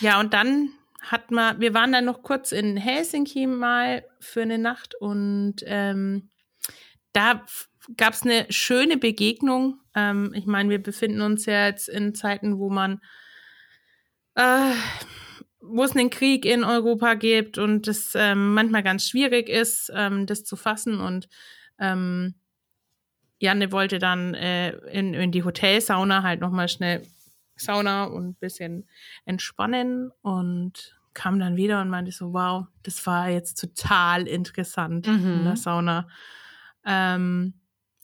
Ja, und dann hat man, wir waren dann noch kurz in Helsinki mal für eine Nacht und ähm, da gab es eine schöne Begegnung. Ähm, ich meine, wir befinden uns ja jetzt in Zeiten, wo man äh, wo es einen Krieg in Europa gibt und es ähm, manchmal ganz schwierig ist, ähm, das zu fassen. Und ähm, Janne wollte dann äh, in, in die Hotelsauna halt nochmal schnell Sauna und ein bisschen entspannen und kam dann wieder und meinte so, wow, das war jetzt total interessant mhm. in der Sauna. Ähm,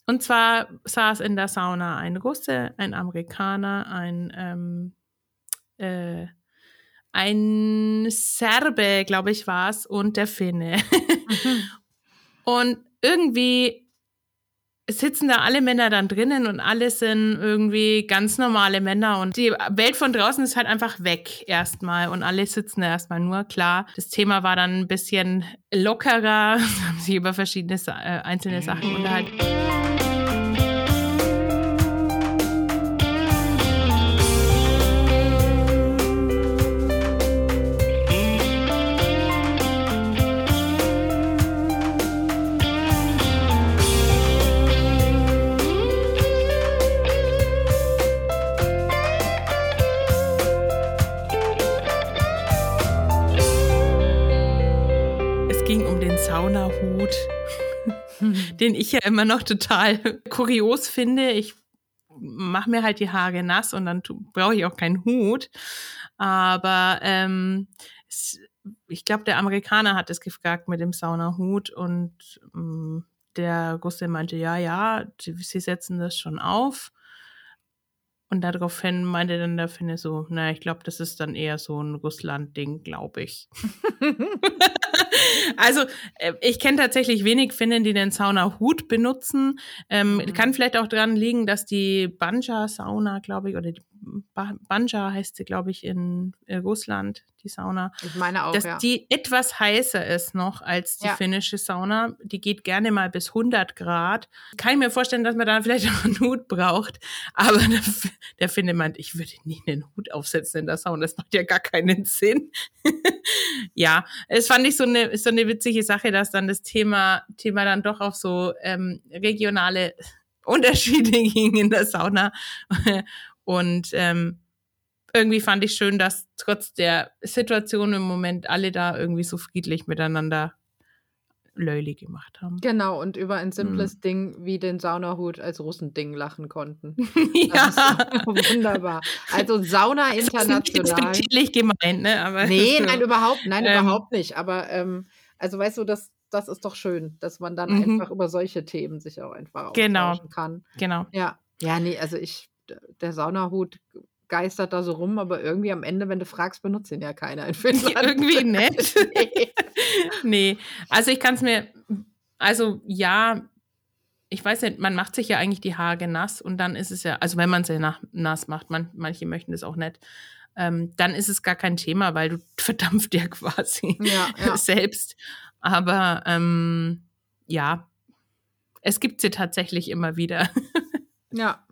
und zwar saß in der Sauna ein Russe, ein Amerikaner, ein, ähm, äh, ein Serbe, glaube ich, war es, und der Finne. Mhm. [laughs] und irgendwie sitzen da alle Männer dann drinnen und alle sind irgendwie ganz normale Männer und die Welt von draußen ist halt einfach weg erstmal und alle sitzen da erstmal nur. Klar, das Thema war dann ein bisschen lockerer, [laughs] haben sich über verschiedene äh, einzelne Sachen unterhalten. Den ich ja immer noch total [laughs] kurios finde. Ich mache mir halt die Haare nass und dann brauche ich auch keinen Hut. Aber ähm, ich glaube, der Amerikaner hat es gefragt mit dem Saunahut und ähm, der Russe meinte, ja, ja, sie setzen das schon auf. Und daraufhin meinte dann der Finne so, naja, ich glaube, das ist dann eher so ein Russland-Ding, glaube ich. [laughs] [laughs] also, äh, ich kenne tatsächlich wenig Finnen, die den Sauna-Hut benutzen. Ähm, mhm. Kann vielleicht auch daran liegen, dass die Banja-Sauna, glaube ich, oder die Banja heißt sie, glaube ich, in, in Russland, die Sauna. Ich meine auch, dass ja. die etwas heißer ist noch als die ja. finnische Sauna. Die geht gerne mal bis 100 Grad. Kann ich mir vorstellen, dass man da vielleicht auch einen Hut braucht. Aber der, der Finne meint, ich würde nie einen Hut aufsetzen in der Sauna. Das macht ja gar keinen Sinn. [laughs] ja, es fand ich so eine, so eine witzige Sache, dass dann das Thema, Thema dann doch auf so ähm, regionale Unterschiede [laughs] ging in der Sauna. Und ähm, irgendwie fand ich schön, dass trotz der Situation im Moment alle da irgendwie so friedlich miteinander Löli gemacht haben. Genau, und über ein simples mhm. Ding wie den Saunahut als Russending lachen konnten. [laughs] ja. wunderbar. Also Sauna das international. Das ist gemeint, ne? Aber nee, [laughs] nein, überhaupt, nein, ähm, überhaupt nicht. Aber ähm, also weißt du, das, das ist doch schön, dass man dann mhm. einfach über solche Themen sich auch einfach genau. austauschen kann. Genau. Ja. Ja, nee, also ich, der Saunahut geistert da so rum, aber irgendwie am Ende, wenn du fragst, benutzt ihn ja keiner in [laughs] Finnland. irgendwie nett. [laughs] nee. nee. Also ich kann es mir, also ja, ich weiß nicht, man macht sich ja eigentlich die Haare nass und dann ist es ja, also wenn man sie nass macht, man, manche möchten das auch nicht, ähm, dann ist es gar kein Thema, weil du [laughs] verdampft ja quasi ja, ja. selbst. Aber ähm, ja, es gibt sie tatsächlich immer wieder. ja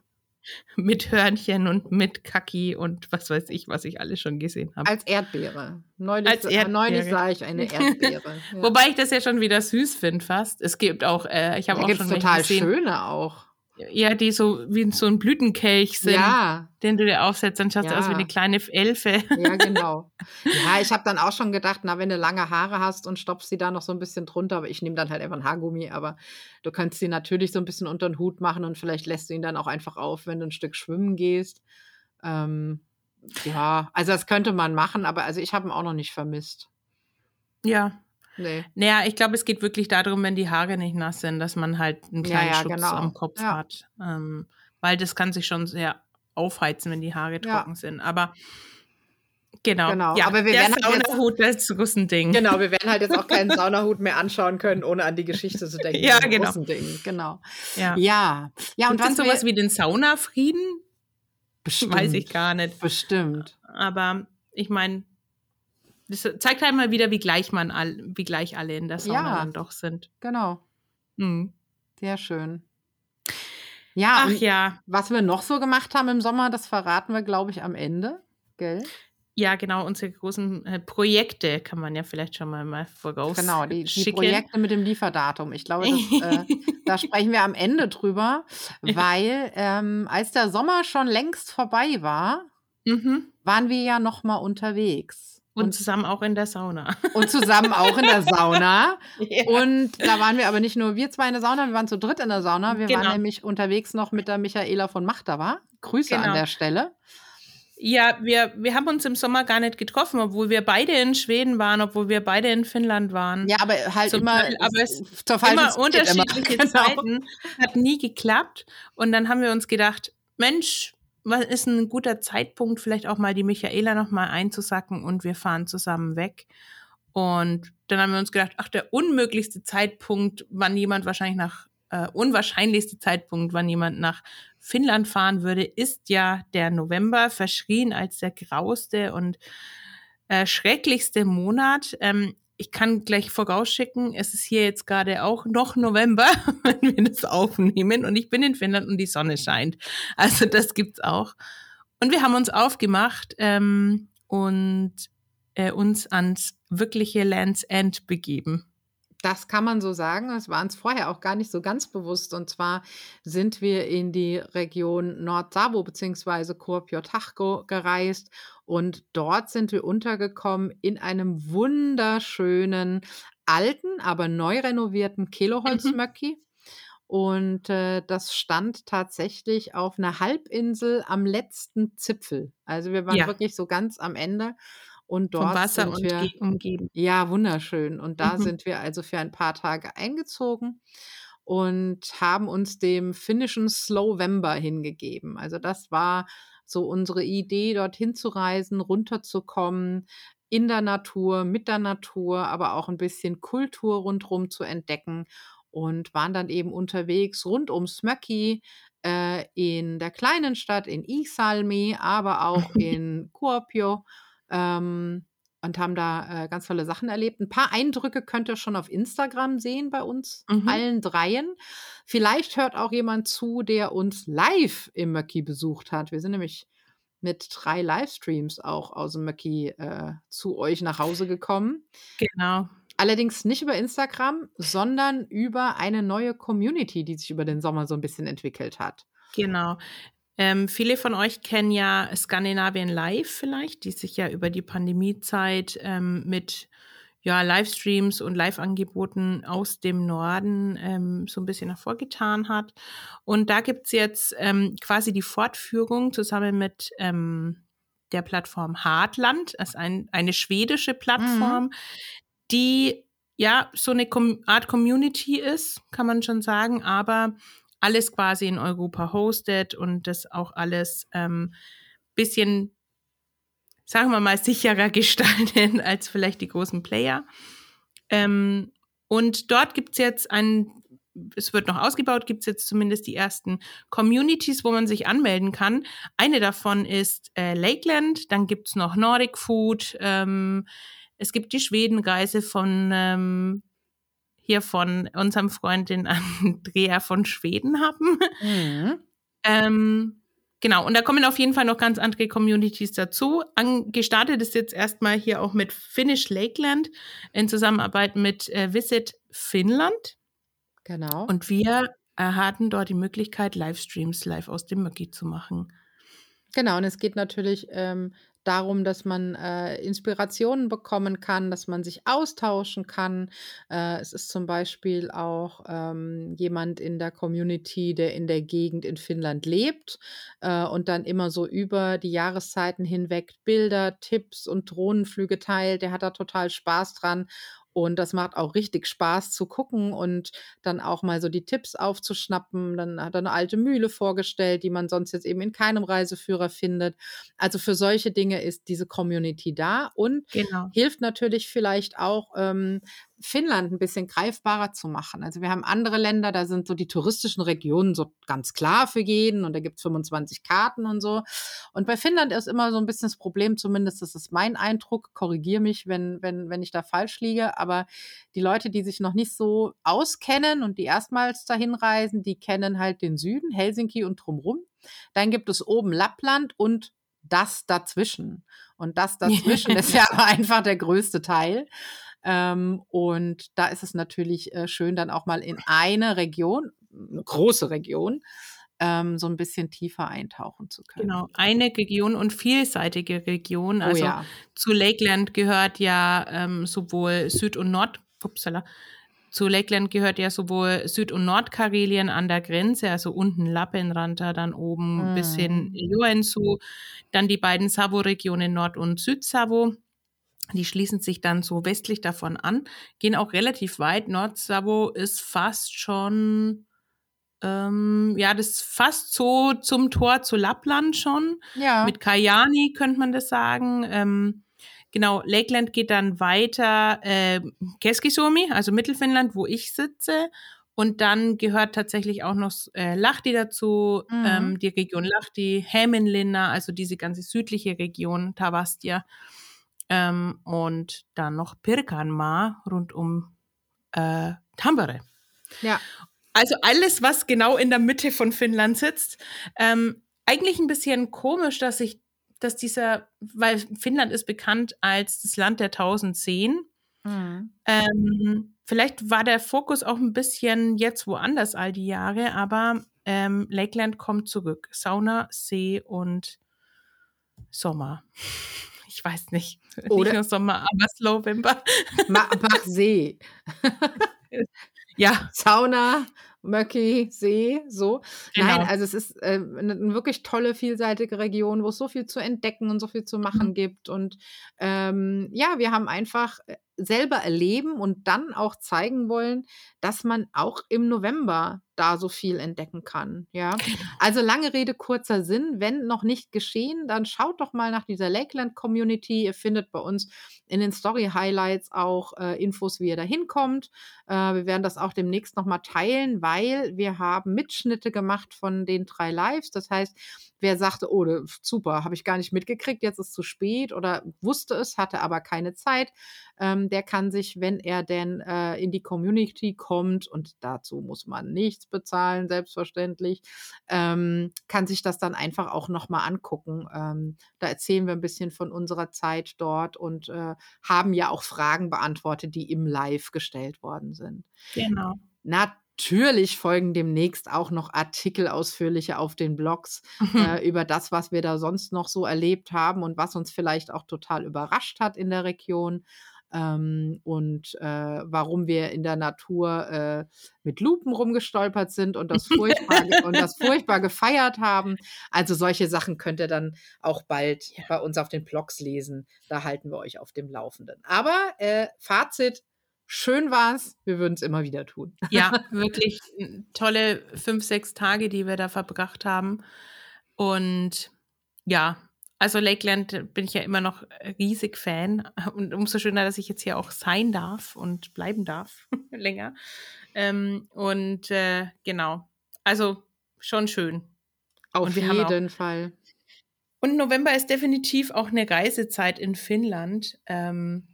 mit Hörnchen und mit Kaki und was weiß ich, was ich alles schon gesehen habe. Als Erdbeere. Neulich, Als Erdbeere. neulich sah ich eine [laughs] Erdbeere. Ja. Wobei ich das ja schon wieder süß finde fast. Es gibt auch, äh, ich habe auch schon total gesehen, schöne auch. Ja, die so wie so ein Blütenkelch sind, ja. den du dir aufsetzt, dann schaust ja. du aus wie eine kleine Elfe. Ja, [laughs] genau. Ja, ich habe dann auch schon gedacht, na, wenn du lange Haare hast und stopfst sie da noch so ein bisschen drunter, aber ich nehme dann halt einfach ein Haargummi, aber du kannst sie natürlich so ein bisschen unter den Hut machen und vielleicht lässt du ihn dann auch einfach auf, wenn du ein Stück schwimmen gehst. Ähm, ja, also das könnte man machen, aber also ich habe ihn auch noch nicht vermisst. Ja, Nee. Naja, ich glaube, es geht wirklich darum, wenn die Haare nicht nass sind, dass man halt einen kleinen ja, ja, Schutz genau. am Kopf ja. hat. Ähm, weil das kann sich schon sehr aufheizen, wenn die Haare trocken sind. Aber Genau. genau. Ja, aber wir der werden halt Saunahut, das ist ein Ding. Genau, wir werden halt jetzt auch keinen [laughs] Saunahut mehr anschauen können, ohne an die Geschichte zu denken. ja, genau. Ding. Genau. Ja. Ja. ja und was sowas wie den Saunafrieden? Bestimmt. Weiß ich gar nicht. Bestimmt. Aber ich meine, das zeigt halt mal wieder, wie gleich man all, wie gleich alle in der Sauna ja, dann doch sind. Genau. Mhm. Sehr schön. Ja, Ach ja. Was wir noch so gemacht haben im Sommer, das verraten wir, glaube ich, am Ende. Gell? Ja, genau, unsere großen äh, Projekte kann man ja vielleicht schon mal, mal voraus. Genau, die, die Projekte mit dem Lieferdatum. Ich glaube, das, [laughs] äh, da sprechen wir am Ende drüber, weil ähm, als der Sommer schon längst vorbei war, mhm waren wir ja noch mal unterwegs. Und, und, zusammen auch in der Sauna. [laughs] Und zusammen auch in der Sauna. ja. Und da waren wir aber nicht nur wir zwei in der Sauna, wir waren zu dritt in der Sauna. Wir genau. waren nämlich unterwegs noch mit der Michaela von Machtava. Grüße genau. an der Stelle. Ja, wir, wir haben uns im Sommer gar nicht getroffen, obwohl wir beide in Schweden waren, obwohl wir beide in Finnland waren. Ja, aber halt Zum immer, Teil, aber es immer unterschiedliche immer. [laughs] Genau. Zeiten. Hat nie geklappt. Und dann haben wir uns gedacht, Mensch, was ist ein guter Zeitpunkt, vielleicht auch mal die Michaela noch mal einzusacken und wir fahren zusammen weg. Und dann haben wir uns gedacht, ach, der unmöglichste Zeitpunkt, wann jemand wahrscheinlich nach, äh, unwahrscheinlichste Zeitpunkt, wann jemand nach Finnland fahren würde, ist ja der November, verschrien als der grauste und äh, schrecklichste Monat. Ähm, ich kann gleich vorausschicken, es ist hier jetzt gerade auch noch November, [laughs] wenn wir das aufnehmen und ich bin in Finnland und die Sonne scheint. Also das gibt's auch. Und wir haben uns aufgemacht ähm, und äh, uns ans wirkliche Lands End begeben. Das kann man so sagen. Das war uns vorher auch gar nicht so ganz bewusst. Und zwar sind wir in die Region Nordsavo bzw. Kuopio-Tachko gereist und dort sind wir untergekommen in einem wunderschönen, alten, aber neu renovierten Keloholzmöcki. Mhm. Und äh, das stand tatsächlich auf einer Halbinsel am letzten Zipfel. Also wir waren ja. wirklich so ganz am Ende. Und dort Vom Wasser sind wir, umgeben. Ja, wunderschön. Und da mhm. sind wir also für ein paar Tage eingezogen und haben uns dem finnischen Slowember hingegeben. Also das war so unsere Idee, dorthin zu reisen, runterzukommen, in der Natur, mit der Natur, aber auch ein bisschen Kultur rundherum zu entdecken und waren dann eben unterwegs rund um Smöki, äh, in der kleinen Stadt in Isalmi, aber auch [laughs] in Kuopio ähm, und haben da äh, ganz tolle Sachen erlebt. Ein paar Eindrücke könnt ihr schon auf Instagram sehen bei uns, mhm. allen dreien. Vielleicht hört auch jemand zu, der uns live im Möcki besucht hat. Wir sind nämlich mit drei Livestreams auch aus dem Möcki äh, zu euch nach Hause gekommen. Genau. Allerdings nicht über Instagram, sondern über eine neue Community, die sich über den Sommer so ein bisschen entwickelt hat. Genau. Ähm, viele von euch kennen ja Skandinavien Live vielleicht, die sich ja über die Pandemiezeit ähm, mit ja, Livestreams und Live-Angeboten aus dem Norden ähm, so ein bisschen hervorgetan hat. Und da gibt's jetzt ähm, quasi die Fortführung zusammen mit ähm, der Plattform Hartland, das ist ein, eine schwedische Plattform, mhm. die ja so eine Art Community ist, kann man schon sagen, aber alles quasi in Europa hostet und das auch alles ähm, bisschen, sagen wir mal, sicherer [laughs] gestalten als vielleicht die großen Player. Ähm, und dort gibt es jetzt ein, es wird noch ausgebaut, gibt es jetzt zumindest die ersten Communities, wo man sich anmelden kann. Eine davon ist äh, Lakeland, dann gibt es noch Nordic Food, ähm, es gibt die Schwedenreise von ähm, hier von unserem Freundin [laughs] Andrea von Schweden haben. Mhm. Ähm, genau, und da kommen auf jeden Fall noch ganz andere Communities dazu. An, gestartet ist jetzt erstmal hier auch mit Finnish Lakeland in Zusammenarbeit mit äh, Visit Finnland. Genau. Und wir hatten dort die Möglichkeit, Livestreams live aus dem Möcki zu machen. Genau, und es geht natürlich ähm, darum, dass man äh, Inspirationen bekommen kann, dass man sich austauschen kann. Äh, es ist zum Beispiel auch ähm, jemand in der Community, der in der Gegend in Finnland lebt äh, und dann immer so über die Jahreszeiten hinweg Bilder, Tipps und Drohnenflüge teilt. Der hat da total Spaß dran und das macht auch richtig Spaß zu gucken und dann auch mal so die Tipps aufzuschnappen. Dann hat er eine alte Mühle vorgestellt, die man sonst jetzt eben in keinem Reiseführer findet. Also für solche Dinge ist diese Community da und genau. hilft natürlich vielleicht auch ähm, Finnland ein bisschen greifbarer zu machen. Also wir haben andere Länder, da sind so die touristischen Regionen so ganz klar für jeden und da gibt es 25 Karten und so. Und bei Finnland ist immer so ein bisschen das Problem, zumindest das ist mein Eindruck, korrigiere mich, wenn, wenn, wenn ich da falsch liege, aber die Leute, die sich noch nicht so auskennen und die erstmals dahin reisen, die kennen halt den Süden, Helsinki und drumrum. Dann gibt es oben Lappland und das dazwischen. Und das [laughs] dazwischen ist ja einfach der größte Teil. Ähm, und da ist es natürlich äh, schön, dann auch mal in eine Region, eine große Region, ähm, so ein bisschen tiefer eintauchen zu können. Genau, eine Region und vielseitige Region. Oh Also ja. zu Lakeland gehört ja ähm, sowohl Süd- und Nord, upsala, zu Lakeland gehört ja sowohl Süd- und Nordkarelien an der Grenze, also unten Lappenranta, dann oben Mm. bis hin Joensuu, dann die beiden Savo-Regionen Nord- und Süd-Savo. Die schließen sich dann so westlich davon an, gehen auch relativ weit. Nord-Savo ist fast schon, ähm, ja, das ist fast so zum Tor zu Lappland schon. Ja. Mit Kajani könnte man das sagen. Ähm, genau, Lakeland geht dann weiter äh, Keskisomi, also Mittelfinnland, wo ich sitze. Und dann gehört tatsächlich auch noch äh, Lahti dazu, Mhm. ähm, die Region Lahti, Hämeenlinna, also diese ganze südliche Region, Tavastia. Ähm, und dann noch Pirkanmaa rund um äh, Tampere. ja. Also alles, was genau in der Mitte von Finnland sitzt. Ähm, eigentlich ein bisschen komisch, dass ich, dass dieser, weil Finnland ist bekannt als das Land der tausend Seen. Mhm. Ähm, vielleicht war der Fokus auch ein bisschen jetzt woanders all die Jahre, aber ähm, Lakeland kommt zurück. Sauna, See und Sommer. Ich weiß nicht. [laughs] Oder- Nicht nur Sommer, aber Slowember. [laughs] Ma mach See. [laughs] Ja, Sauna, Möcki, See, so. Genau. Nein, also es ist äh, eine, wirklich tolle, vielseitige Region, wo es so viel zu entdecken und so viel zu machen Mhm. gibt. Und ähm, ja, wir haben einfach äh, selber erleben und dann auch zeigen wollen, dass man auch im November da so viel entdecken kann. Ja, also lange Rede, kurzer Sinn. Wenn noch nicht geschehen, dann schaut doch mal nach dieser Lakeland Community. Ihr findet bei uns in den Story Highlights auch äh, Infos, wie ihr da hinkommt. Äh, wir werden das auch demnächst nochmal teilen, weil wir haben Mitschnitte gemacht von den drei Lives. Das heißt, wer sagte, oh, super, habe ich gar nicht mitgekriegt, jetzt ist zu spät oder wusste es, hatte aber keine Zeit, ähm, der kann sich, wenn er denn äh, in die Community kommt, und dazu muss man nichts bezahlen, selbstverständlich, ähm, kann sich das dann einfach auch nochmal angucken. Ähm, da erzählen wir ein bisschen von unserer Zeit dort und äh, haben ja auch Fragen beantwortet, die im Live gestellt worden sind. genau. Natürlich folgen demnächst auch noch Artikel ausführlicher auf den Blogs Mhm. äh, über das, was wir da sonst noch so erlebt haben und was uns vielleicht auch total überrascht hat in der Region. Ähm, und äh, warum wir in der Natur äh, mit Lupen rumgestolpert sind und das, furchtbar, und das furchtbar gefeiert haben. Also solche Sachen könnt ihr dann auch bald Ja. bei uns auf den Blogs lesen. Da halten wir euch auf dem Laufenden. Aber äh, Fazit, schön war's. Wir würden es immer wieder tun. Ja, [laughs] wirklich tolle fünf, sechs Tage, die wir da verbracht haben. Und ja, also Lakeland bin ich ja immer noch riesig Fan. Und umso schöner, dass ich jetzt hier auch sein darf und bleiben darf [laughs] länger. Ähm, und äh, genau, also schon schön. Auf jeden Fall. Und November ist definitiv auch eine Reisezeit in Finnland. Ähm,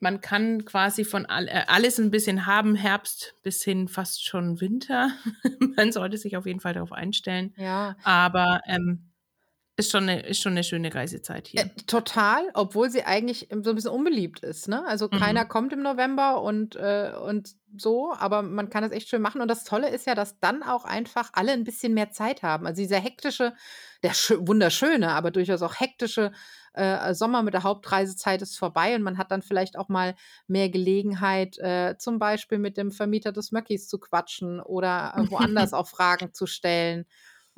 man kann quasi von all, äh, alles ein bisschen haben, Herbst bis hin fast schon Winter. [laughs] man sollte sich auf jeden Fall darauf einstellen. Ja. Aber ähm, ist, schon eine, ist schon eine schöne Reisezeit hier. Äh, total, obwohl sie eigentlich so ein bisschen unbeliebt ist. Ne? Also Mhm. keiner kommt im November und, äh, und so, aber man kann das echt schön machen. Und das Tolle ist ja, dass dann auch einfach alle ein bisschen mehr Zeit haben. Also dieser hektische, der schö- wunderschöne, aber durchaus auch hektische äh, Sommer mit der Hauptreisezeit ist vorbei und man hat dann vielleicht auch mal mehr Gelegenheit, äh, zum Beispiel mit dem Vermieter des Möckis zu quatschen oder [laughs] woanders auch Fragen zu stellen.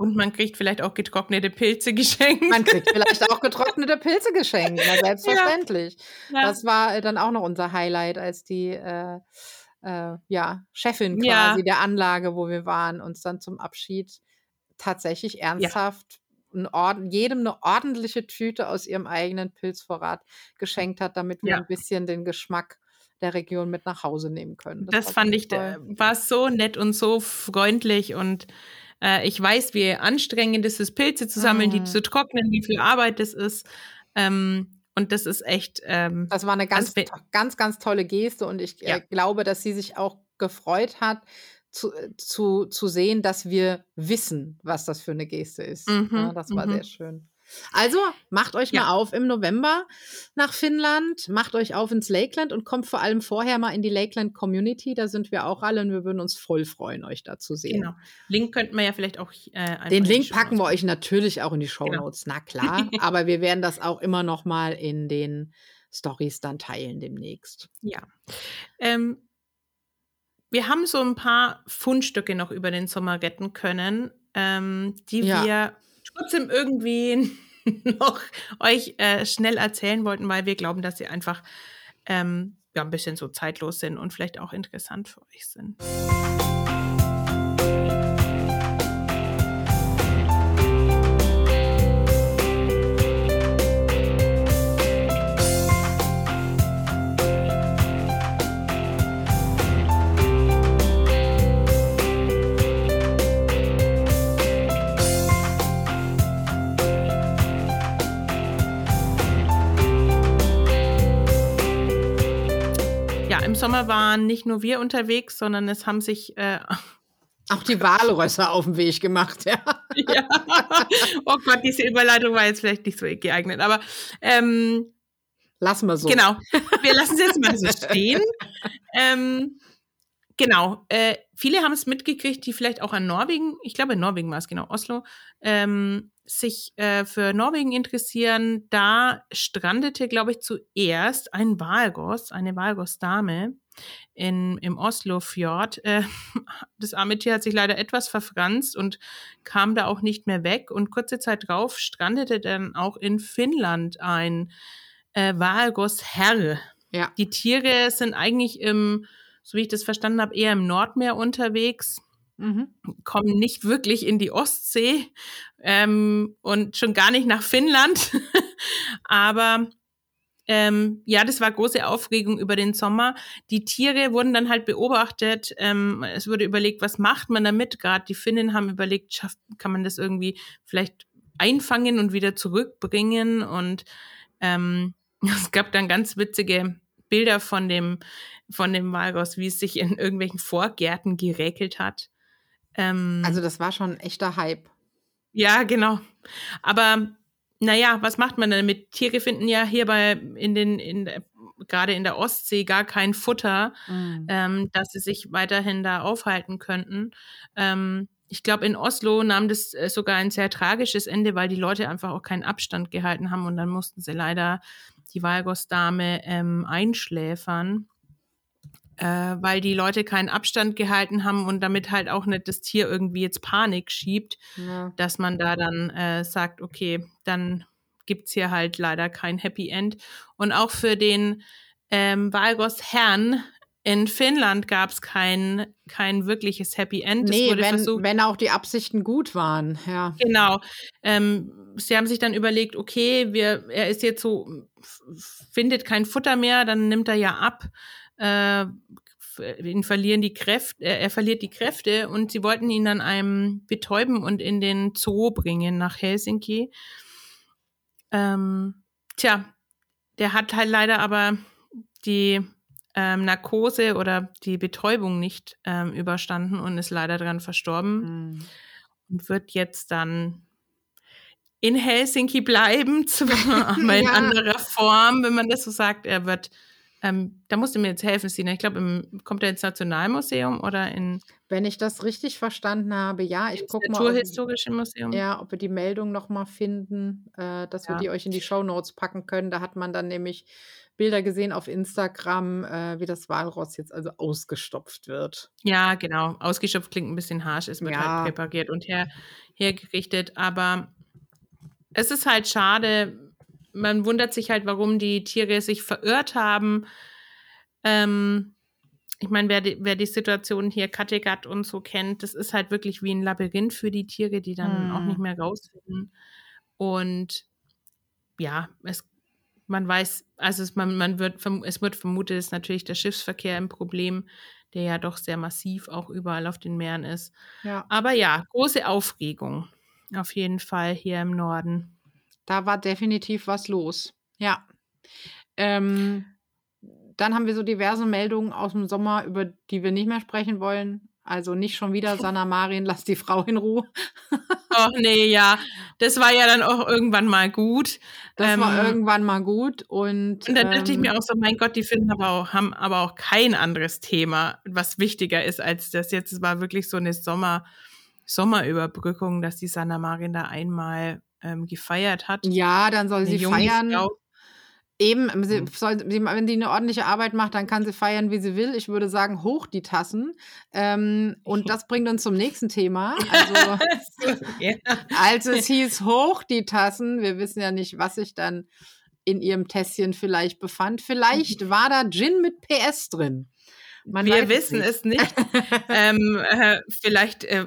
Und man kriegt vielleicht auch getrocknete Pilze [laughs] geschenkt. Man kriegt vielleicht auch getrocknete Pilze geschenkt, na [laughs] selbstverständlich. Ja. Das war äh, dann auch noch unser Highlight, als die äh, äh, ja, Chefin Ja. quasi der Anlage, wo wir waren, uns dann zum Abschied tatsächlich ernsthaft ein jedem eine ordentliche Tüte aus ihrem eigenen Pilzvorrat geschenkt hat, damit wir Ja. ein bisschen den Geschmack der Region mit nach Hause nehmen können. Das, war fand ich, äh, war so nett und so freundlich und äh, ich weiß, wie anstrengend es ist, Pilze zu sammeln, die Mhm. zu trocknen, wie viel Arbeit das ist. Ähm, und das ist echt, ähm, Das war eine ganz, Also, ganz, ganz tolle Geste und ich Ja. äh, glaube, dass sie sich auch gefreut hat, zu, äh, zu, zu sehen, dass wir wissen, was das für eine Geste ist. Mhm, ja, das war mhm. sehr schön. Also macht euch Ja. mal auf im November nach Finnland, macht euch auf ins Lakeland und kommt vor allem vorher mal in die Lakeland Community. Da sind wir auch alle und wir würden uns voll freuen, euch da zu sehen. Genau. Link könnten wir ja vielleicht auch äh, Den Link packen wir euch natürlich auch in die Show Genau. Notes, na [laughs] klar. aber wir werden das auch immer noch mal in den Stories dann teilen demnächst. Ja. Ähm, wir haben so ein paar Fundstücke noch über den Sommer retten können, ähm, die Ja. wir trotzdem irgendwie [laughs] noch euch äh, schnell erzählen wollten, weil wir glauben, dass sie einfach ähm, ja, ein bisschen so zeitlos sind und vielleicht auch interessant für euch sind. Sommer waren nicht nur wir unterwegs, sondern es haben sich äh, [laughs] Auch die Walrösser auf den Weg gemacht, ja. [laughs] ja. Oh Gott, diese Überleitung war jetzt vielleicht nicht so geeignet, aber ähm, Lassen wir so. Genau. [laughs] Wir lassen es jetzt mal so stehen. Ähm, genau. Äh, viele haben es mitgekriegt, die vielleicht auch an Norwegen, ich glaube in Norwegen war es genau, Oslo, ähm, sich äh, für Norwegen interessieren. Da strandete, glaube ich, zuerst ein Walross, eine Walrossdame in, im Oslo-Fjord. Äh, [laughs] das arme Tier hat sich leider etwas verfranst und kam da auch nicht mehr weg. Und kurze Zeit drauf strandete dann auch in Finnland ein äh, Walrossherr. Ja. Die Tiere sind eigentlich im, so wie ich das verstanden habe, eher im Nordmeer unterwegs, Mhm. kommen nicht wirklich in die Ostsee ähm, und schon gar nicht nach Finnland. [laughs] Aber ähm, ja, das war große Aufregung über den Sommer. Die Tiere wurden dann halt beobachtet. Ähm, es wurde überlegt, was macht man damit? Gerade die Finnen haben überlegt, schafft, kann man das irgendwie vielleicht einfangen und wieder zurückbringen? Und ähm, [laughs] es gab dann ganz witzige Bilder von dem, von dem Walross, wie es sich in irgendwelchen Vorgärten geräkelt hat. Ähm, Also das war schon ein echter Hype. ja, genau. Aber naja, was macht man damit? Tiere finden ja hier bei in den, in gerade in der Ostsee gar kein Futter, Mhm. ähm, dass sie sich weiterhin da aufhalten könnten. Ähm, ich glaube, in Oslo nahm das äh, sogar ein sehr tragisches Ende, weil die Leute einfach auch keinen Abstand gehalten haben und dann mussten sie leider die Walrossdame ähm, einschläfern äh, weil die Leute keinen Abstand gehalten haben und damit halt auch nicht das Tier irgendwie jetzt Panik schiebt, Ja. dass man da dann äh, sagt, okay, dann gibt's hier halt leider kein Happy End. Und auch für den ähm, Valgos-Herrn in Finnland gab's kein, kein wirkliches Happy End. Es Nee, wenn, versucht, wenn auch die Absichten gut waren, ja. Genau. Ähm, sie haben sich dann überlegt, okay, wir, er ist jetzt so, findet kein Futter mehr, dann nimmt er ja ab. Äh, ihn verlieren die Kräfte, er, er verliert die Kräfte und sie wollten ihn dann einem betäuben und in den Zoo bringen nach Helsinki. Ähm, tja, der hat halt leider aber die ähm, Narkose oder die Betäubung nicht ähm, überstanden und ist leider dran verstorben Mhm. und wird jetzt dann in Helsinki bleiben, [laughs] zwar [laughs] aber in Ja. anderer Form, wenn man das so sagt. Er wird, ähm, da musst du mir jetzt helfen, Sina. Ich glaube, kommt er ins Nationalmuseum oder in Wenn ich das richtig verstanden habe, ja, ich gucke mal, Naturhistorische Museum? ja, ob wir die Meldung noch mal finden, äh, dass wir Ja. die euch in die Shownotes packen können. Da hat man dann nämlich Bilder gesehen auf Instagram, äh, wie das Walross jetzt also ausgestopft wird. Ja, genau. Ausgeschöpft klingt ein bisschen harsch. Es wird Ja. halt präpariert und her, hergerichtet. Aber es ist halt schade. Man wundert sich halt, warum die Tiere sich verirrt haben. Ähm, ich meine, wer die, wer die Situation hier Kattegat und so kennt, das ist halt wirklich wie ein Labyrinth für die Tiere, die dann Hm. auch nicht mehr rausfinden. Und ja, es, man weiß, also es, man, man wird, es wird vermutet, ist natürlich der Schiffsverkehr ein Problem, der ja doch sehr massiv auch überall auf den Meeren ist. Ja, Aber ja, große Aufregung auf jeden Fall hier im Norden. Da war definitiv was los. Ja. Ähm, dann haben wir so diverse Meldungen aus dem Sommer, über die wir nicht mehr sprechen wollen. Also nicht schon wieder [laughs] Sanna Marin, lass die Frau in Ruhe. [laughs] Ach nee, ja. Das war ja dann auch irgendwann mal gut. Das ähm, war irgendwann mal gut. Und, und dann ähm, dachte ich mir ähm, auch so, mein Gott, die finden aber auch, haben aber auch kein anderes Thema, was wichtiger ist als das jetzt. Es war wirklich so eine Sommer, Sommerüberbrückung, dass die Sanna Marin da einmal ähm, gefeiert hat. Ja, dann soll eine sie feiern. Frau. Eben, sie mhm. soll, wenn die eine ordentliche Arbeit macht, dann kann sie feiern, wie sie will. Ich würde sagen, hoch die Tassen. Ähm, und [laughs] das bringt uns zum nächsten Thema. Also, [laughs] ja. also es hieß hoch die Tassen. Wir wissen ja nicht, was sich dann in ihrem Tässchen vielleicht befand. Vielleicht [laughs] war da Gin mit PS drin. Man Wir wissen es nicht. Es nicht. ähm, äh, vielleicht äh,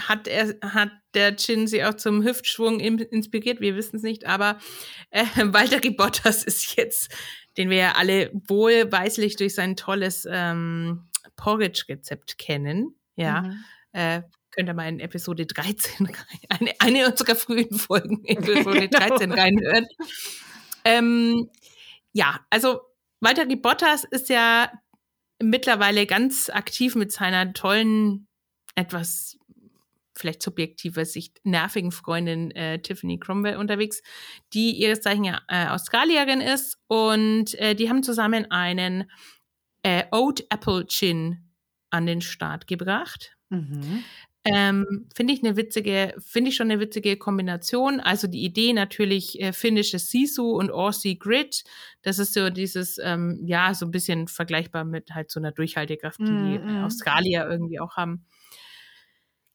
hat er hat der Chin sie auch zum Hüftschwung inspiriert, wir wissen es nicht, aber äh, [laughs] Walter Bottas ist jetzt, den wir ja alle wohlweislich durch sein tolles ähm, Porridge-Rezept kennen, ja, mhm. äh, könnt ihr mal in Episode 13 rein, [laughs] eine, eine unserer frühen Folgen, Episode [laughs] 13 reinhören. Ähm, ja, also Walter Bottas ist ja mittlerweile ganz aktiv mit seiner tollen, etwas vielleicht subjektiver Sicht nervigen Freundin äh, Tiffany Cromwell unterwegs, die ihres Zeichen ja äh, Australierin ist und äh, die haben zusammen einen äh, Oat Apple Chin an den Start gebracht. Mhm. Ähm, finde ich eine witzige, finde ich schon eine witzige Kombination. Also die Idee natürlich äh, finnisches Sisu und Aussie Grid. Das ist so dieses, ähm, ja, so ein bisschen vergleichbar mit halt so einer Durchhaltekraft, die mm, die mm. Australier irgendwie auch haben.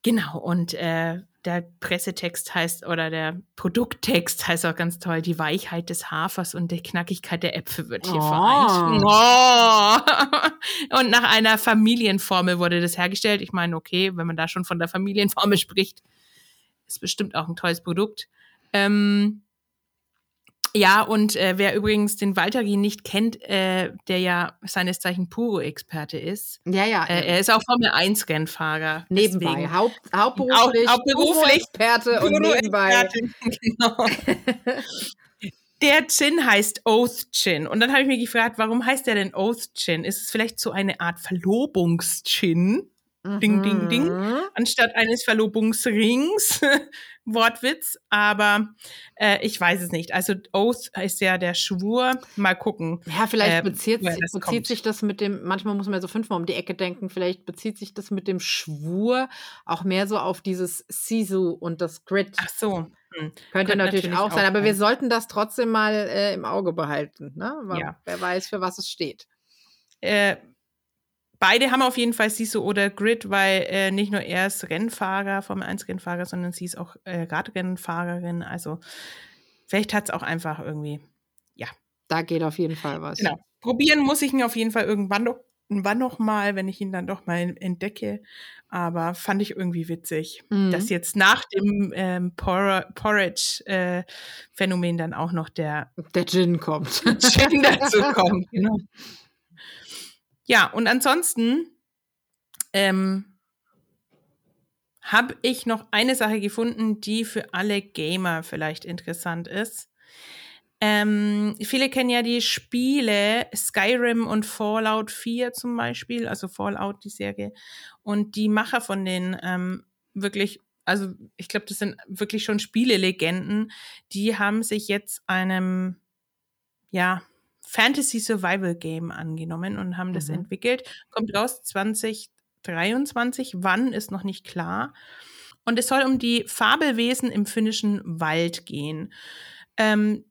Genau, und äh, der Pressetext heißt oder der Produkttext heißt auch ganz toll, die Weichheit des Hafers und die Knackigkeit der Äpfel wird hier oh. vereint. [laughs] Oh. Und nach einer Familienformel wurde das hergestellt. Ich meine, okay, wenn man da schon von der Familienformel spricht, ist bestimmt auch ein tolles Produkt. Ähm, ja, und äh, wer übrigens den Walteri nicht kennt, äh, der ja seines Zeichen Puro-Experte ist. Ja, ja. Äh, er ist auch Formel-1-Rennfahrer. Nebenbei. Haupt, hauptberuflich. Haupt, hauptberuflich. Experte und nebenbei. Genau. der Chin heißt Oath Chin. Und dann habe ich mich gefragt, warum heißt der denn Oath Chin? Ist es vielleicht so eine Art Verlobungs-Chin? Ding, ding, ding. Mhm. Anstatt eines Verlobungsrings. [laughs] Wortwitz, aber äh, ich weiß es nicht. Also Oath ist ja der Schwur. Mal gucken. Ja, vielleicht äh, bezieht, bezieht sich das mit dem, manchmal muss man ja so fünfmal um die Ecke denken, vielleicht bezieht sich das mit dem Schwur auch mehr so auf dieses Sisu und das Grid. Ach so. Hm. Könnte, Könnte natürlich, natürlich, auch sein, aber wir sollten das trotzdem mal äh, im Auge behalten, ne? Weil ja. Wer weiß, für was es steht. Äh, beide haben auf jeden Fall Sisu oder Grid, weil äh, nicht nur er ist Rennfahrer, Formel 1 Rennfahrer, sondern sie ist auch äh, Radrennfahrerin. Also vielleicht hat es auch einfach irgendwie, ja. Da geht auf jeden Fall was. Genau. Probieren muss ich ihn auf jeden Fall irgendwann noch, irgendwann noch mal, wenn ich ihn dann doch mal entdecke. Aber fand ich irgendwie witzig, mhm. dass jetzt nach dem ähm, Por Porridge-Phänomen äh, dann auch noch der, der Gin kommt. Gin dazu kommt, genau. [laughs] Ja, und ansonsten ähm, habe ich noch eine Sache gefunden, die für alle Gamer vielleicht interessant ist. Ähm, viele kennen ja die Spiele Skyrim und Fallout 4 zum Beispiel, also Fallout, die Serie. Und die Macher von den ähm, wirklich, also ich glaube, das sind wirklich schon Spielelegenden, die haben sich jetzt einem, ja, Fantasy Survival Game angenommen und haben das mhm. entwickelt. Kommt raus 2023. Wann ist noch nicht klar. Und es soll um die Fabelwesen im finnischen Wald gehen. Ähm,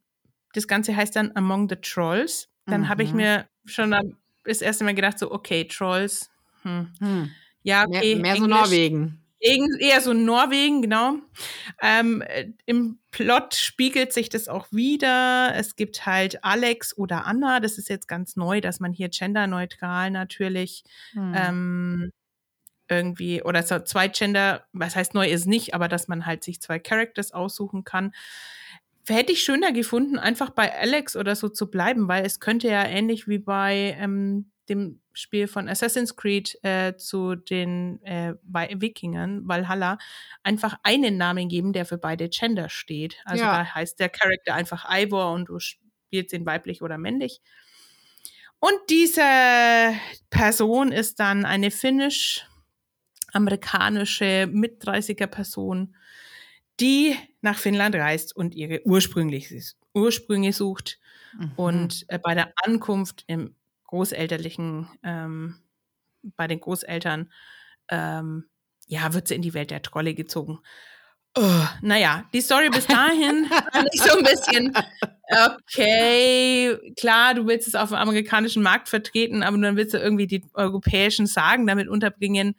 das Ganze heißt dann Among the Trolls. Dann mhm. habe ich mir schon das erste Mal gedacht, so, okay, Trolls. Hm. Hm. Ja, okay. Mehr, mehr so Norwegen. Eher so Norwegen, genau. Ähm, Im Plot spiegelt sich das auch wieder. Es gibt halt Alex oder Anna. Das ist jetzt ganz neu, dass man hier genderneutral natürlich hm. ähm, irgendwie oder so zwei Gender, was heißt neu ist nicht, aber dass man halt sich zwei Characters aussuchen kann. Hätte ich schöner gefunden, einfach bei Alex oder so zu bleiben, weil es könnte ja ähnlich wie bei ähm, dem Spiel von Assassin's Creed äh, zu den äh, Wikingern, Valhalla, einfach einen Namen geben, der für beide Gender steht. Also ja. da heißt der Charakter einfach Ivor und du spielst ihn weiblich oder männlich. Und diese Person ist dann eine finnisch-amerikanische Mit-30er Person, die nach Finnland reist und ihre ursprüngliche Ursprünge sucht. Mhm. Und äh, bei der Ankunft im großelterlichen, ähm, bei den Großeltern, ähm, ja, wird sie in die Welt der Trolle gezogen. Oh, naja, die Story bis dahin fand ich so ein bisschen, okay, klar, du willst es auf dem amerikanischen Markt vertreten, aber dann willst du irgendwie die europäischen Sagen damit unterbringen.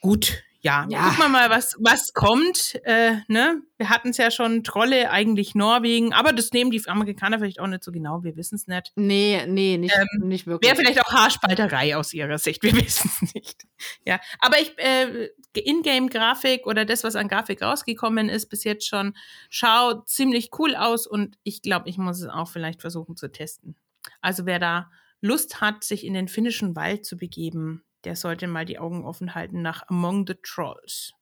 Gut, ja, ja. gucken wir mal, was, was kommt. Äh, ne? Wir hatten es ja schon, Trolle, eigentlich Norwegen, aber das nehmen die Amerikaner vielleicht auch nicht so genau, wir wissen es nicht. Nee, nee, nicht, ähm, nicht wirklich. Wäre vielleicht auch Haarspalterei aus ihrer Sicht, wir [laughs] wissen es nicht. Ja, aber ich, äh, Ingame-Grafik oder das, was an Grafik rausgekommen ist, bis jetzt schon, schaut ziemlich cool aus und ich glaube, ich muss es auch vielleicht versuchen zu testen. Also wer da Lust hat, sich in den finnischen Wald zu begeben, der sollte mal die Augen offen halten nach Among the Trolls.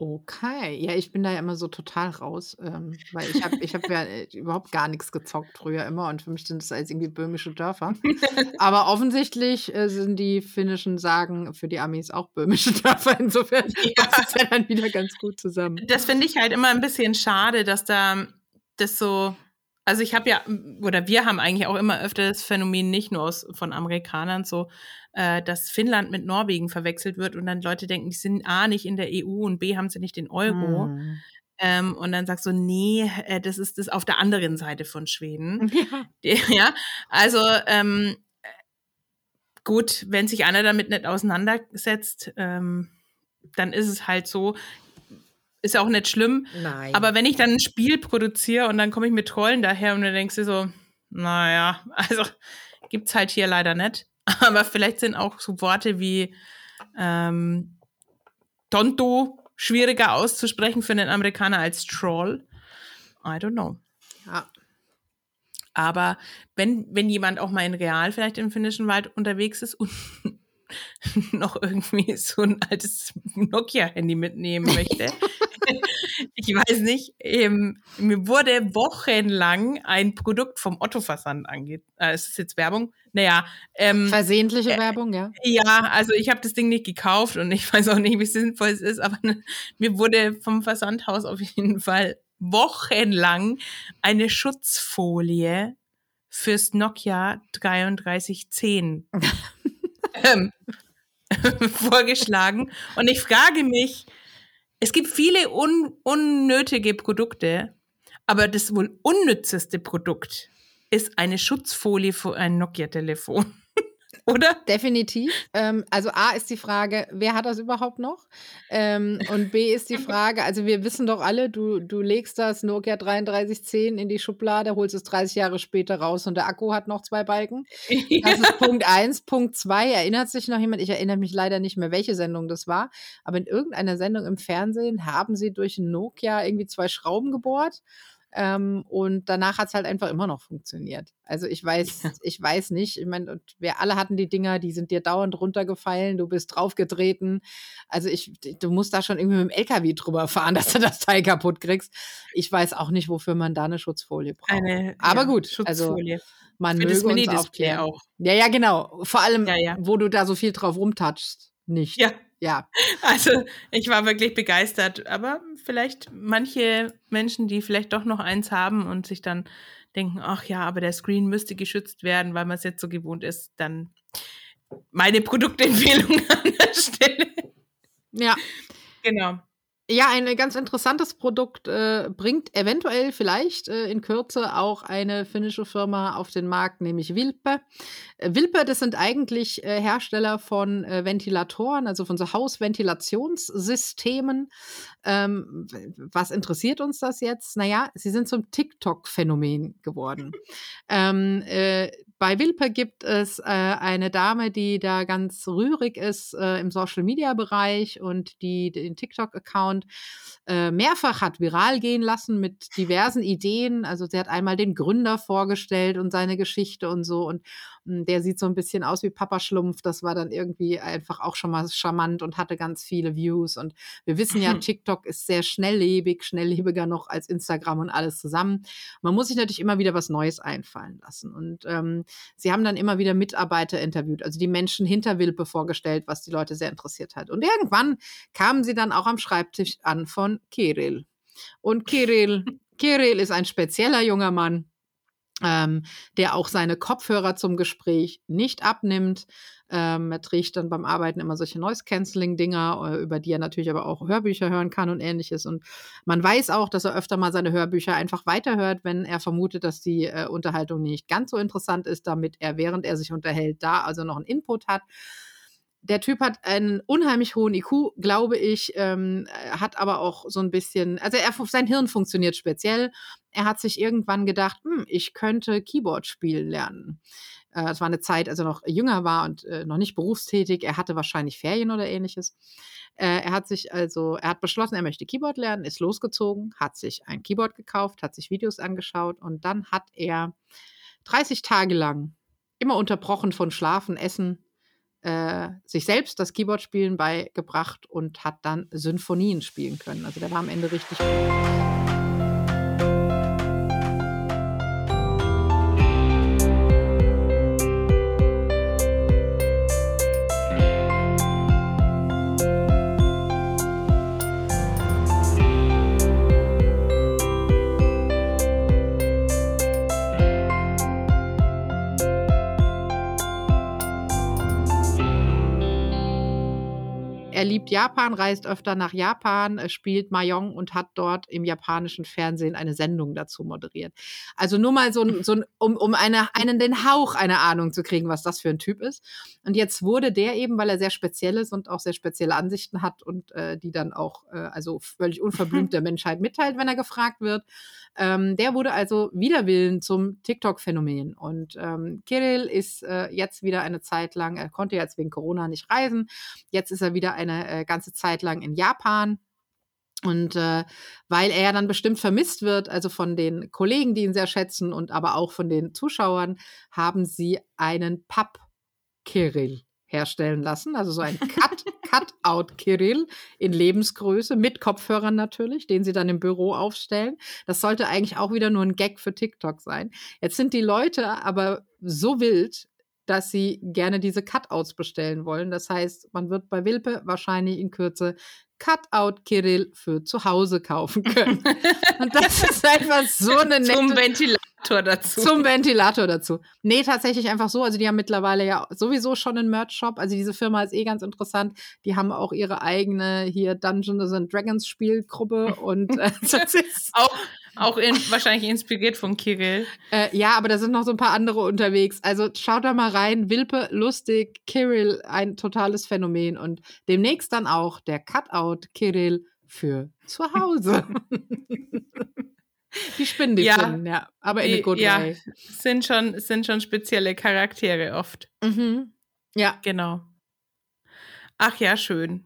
Okay, ja, ich bin da ja immer so total raus, ähm, weil ich habe ich hab ja äh, überhaupt gar nichts gezockt früher immer und für mich sind das als irgendwie böhmische Dörfer. [laughs] Aber offensichtlich äh, sind die finnischen Sagen für die Amis auch böhmische Dörfer. Insofern ja. passt es ja dann wieder ganz gut zusammen. Das finde ich halt immer ein bisschen schade, dass da das so also ich habe ja, oder wir haben eigentlich auch immer öfter das Phänomen nicht nur aus, von Amerikanern so, äh, dass Finnland mit Norwegen verwechselt wird und dann Leute denken, die sind A nicht in der EU und B haben sie nicht den Euro. Hm. Ähm, und dann sagst du, nee, äh, das ist das auf der anderen Seite von Schweden. [laughs] Ja, ja also ähm, gut, wenn sich einer damit nicht auseinandersetzt, ähm, dann ist es halt so. Ist ja auch nicht schlimm. Nein. Aber wenn ich dann ein Spiel produziere und dann komme ich mit Trollen daher und dann denkst du so, naja, [laughs] also gibt's halt hier leider nicht. [laughs] Aber vielleicht sind auch so Worte wie ähm, Tonto schwieriger auszusprechen für einen Amerikaner als Troll. I don't know. Ja. Aber wenn, wenn jemand auch mal in Real vielleicht im finnischen Wald unterwegs ist und [laughs] noch irgendwie so ein altes Nokia-Handy mitnehmen möchte. Ich weiß nicht, ähm, mir wurde wochenlang ein Produkt vom Otto-Versand angeht. Äh, ist das jetzt Werbung? Naja. Ähm, Versehentliche äh, Werbung, ja? Ja, also ich habe das Ding nicht gekauft und ich [laughs] weiß auch nicht, wie sinnvoll es ist, aber ne, [laughs] mir wurde vom Versandhaus auf jeden Fall wochenlang eine Schutzfolie fürs Nokia 3310 [laughs] ähm, vorgeschlagen. Und ich frage mich, es gibt viele un unnötige Produkte, aber das wohl unnützeste Produkt ist eine Schutzfolie für ein Nokia-Telefon. [laughs] Oder? Definitiv. Ähm, also A ist die Frage, wer hat das überhaupt noch? Ähm, und B ist die Frage, also wir wissen doch alle, du, du legst das Nokia 3310 in die Schublade, holst es 30 Jahre später raus und der Akku hat noch zwei Balken. [laughs] Das ist Punkt eins. Punkt zwei, erinnert sich noch jemand, ich erinnere mich leider nicht mehr, welche Sendung das war, aber in irgendeiner Sendung im Fernsehen haben sie durch Nokia irgendwie zwei Schrauben gebohrt ähm, und danach hat es halt einfach immer noch funktioniert. Also ich weiß, ja. ich weiß nicht. Ich meine, wir alle hatten die Dinger, die sind dir dauernd runtergefallen, du bist draufgetreten. Also ich, du musst da schon irgendwie mit dem LKW drüber fahren, [laughs] dass du das Teil kaputt kriegst. Ich weiß auch nicht, wofür man da eine Schutzfolie braucht. Eine, Aber ja, gut, also Schutzfolie. Also man Für möge uns aufklären. Auch. Ja, ja, genau. Vor allem, ja, wo du da so viel drauf rumtatschst, nicht. Ja, ja. [laughs] Also ich war wirklich begeistert. Aber vielleicht manche Menschen, die vielleicht doch noch eins haben und sich dann denken, ach ja, aber der Screen müsste geschützt werden, weil man es jetzt so gewohnt ist, dann meine Produktempfehlung [laughs] an der Stelle. Ja. Genau. Ja, ein ganz interessantes Produkt äh, bringt eventuell vielleicht äh, in Kürze auch eine finnische Firma auf den Markt, nämlich Wilpe. Äh, Wilpe, das sind eigentlich äh, Hersteller von äh, Ventilatoren, also von so Hausventilationssystemen. Ähm, was interessiert uns das jetzt? Naja, sie sind zum TikTok-Phänomen geworden. [laughs] ähm, äh, bei Wilpe gibt es äh, eine Dame, die da ganz rührig ist äh, im Social-Media-Bereich und die den TikTok-Account äh, mehrfach hat viral gehen lassen mit diversen Ideen. Also sie hat einmal den Gründer vorgestellt und seine Geschichte und so. Und der sieht so ein bisschen aus wie Papa Schlumpf. Das war dann irgendwie einfach auch schon mal charmant und hatte ganz viele Views. Und wir wissen ja, [laughs] TikTok ist sehr schnelllebig, schnelllebiger noch als Instagram und alles zusammen. Man muss sich natürlich immer wieder was Neues einfallen lassen. Und ähm, sie haben dann immer wieder Mitarbeiter interviewt, also die Menschen hinter Wilpe vorgestellt, was die Leute sehr interessiert hat. Und irgendwann kamen sie dann auch am Schreibtisch an von Kirill. Und Kirill, [laughs] Kirill ist ein spezieller junger Mann, ähm, der auch seine Kopfhörer zum Gespräch nicht abnimmt. Ähm, er trägt dann beim Arbeiten immer solche Noise-Canceling-Dinger, äh, über die er natürlich aber auch Hörbücher hören kann und ähnliches. Und man weiß auch, dass er öfter mal seine Hörbücher einfach weiterhört, wenn er vermutet, dass die äh, Unterhaltung nicht ganz so interessant ist, damit er, während er sich unterhält, da also noch einen Input hat der Typ hat einen unheimlich hohen IQ, glaube ich, ähm, hat aber auch so ein bisschen, also er, sein Hirn funktioniert speziell. Er hat sich irgendwann gedacht, hm, ich könnte Keyboard spielen lernen. Äh, das war eine Zeit, als er noch jünger war und äh, noch nicht berufstätig. Er hatte wahrscheinlich Ferien oder ähnliches. Äh, er hat sich also, er hat beschlossen, er möchte Keyboard lernen, ist losgezogen, hat sich ein Keyboard gekauft, hat sich Videos angeschaut und dann hat er 30 Tage lang immer unterbrochen von Schlafen, Essen, äh, sich selbst das Keyboard-Spielen beigebracht und hat dann Symphonien spielen können. Also der war am Ende richtig gut. Japan, reist öfter nach Japan, spielt Mahjong und hat dort im japanischen Fernsehen eine Sendung dazu moderiert. Also nur mal so, ein, so ein, um, um eine, einen den Hauch einer Ahnung zu kriegen, was das für ein Typ ist. Und jetzt wurde der eben, weil er sehr speziell ist und auch sehr spezielle Ansichten hat und äh, die dann auch äh, also völlig unverblümt [laughs] der Menschheit mitteilt, wenn er gefragt wird, ähm, der wurde also widerwillen zum TikTok-Phänomen. Und ähm, Kirill ist äh, jetzt wieder eine Zeit lang, er konnte jetzt wegen Corona nicht reisen. Jetzt ist er wieder eine äh, ganze Zeit lang in Japan. Und äh, weil er dann bestimmt vermisst wird, also von den Kollegen, die ihn sehr schätzen und aber auch von den Zuschauern, haben sie einen Papp-Kirill herstellen lassen. Also so ein [laughs] Cut, Cut-out Kirill in Lebensgröße mit Kopfhörern natürlich, den sie dann im Büro aufstellen. Das sollte eigentlich auch wieder nur ein Gag für TikTok sein. Jetzt sind die Leute aber so wild, dass sie gerne diese Cutouts bestellen wollen. Das heißt, man wird bei Wilpe wahrscheinlich in Kürze Cutout Kirill für zu Hause kaufen können. [laughs] Und das ist einfach so eine nette... Zum Ventilator dazu. Zum Ventilator dazu. Nee, tatsächlich einfach so. Also die haben mittlerweile ja sowieso schon einen Merch-Shop. Also diese Firma ist eh ganz interessant. Die haben auch ihre eigene hier Dungeons and Dragons Spielgruppe und äh, [laughs] das ist auch auch in, wahrscheinlich inspiriert von Kirill. Äh, ja, aber da sind noch so ein paar andere unterwegs. Also schaut da mal rein. Wilpe, lustig, Kirill, ein totales Phänomen. Und demnächst dann auch der Cutout Kirill für zu Hause. [laughs] die spinnen die Ja, ja. Aber in a Die- good ja, way. sind schon, sind schon spezielle Charaktere oft. Mhm. Ja. Genau. Ach ja, schön.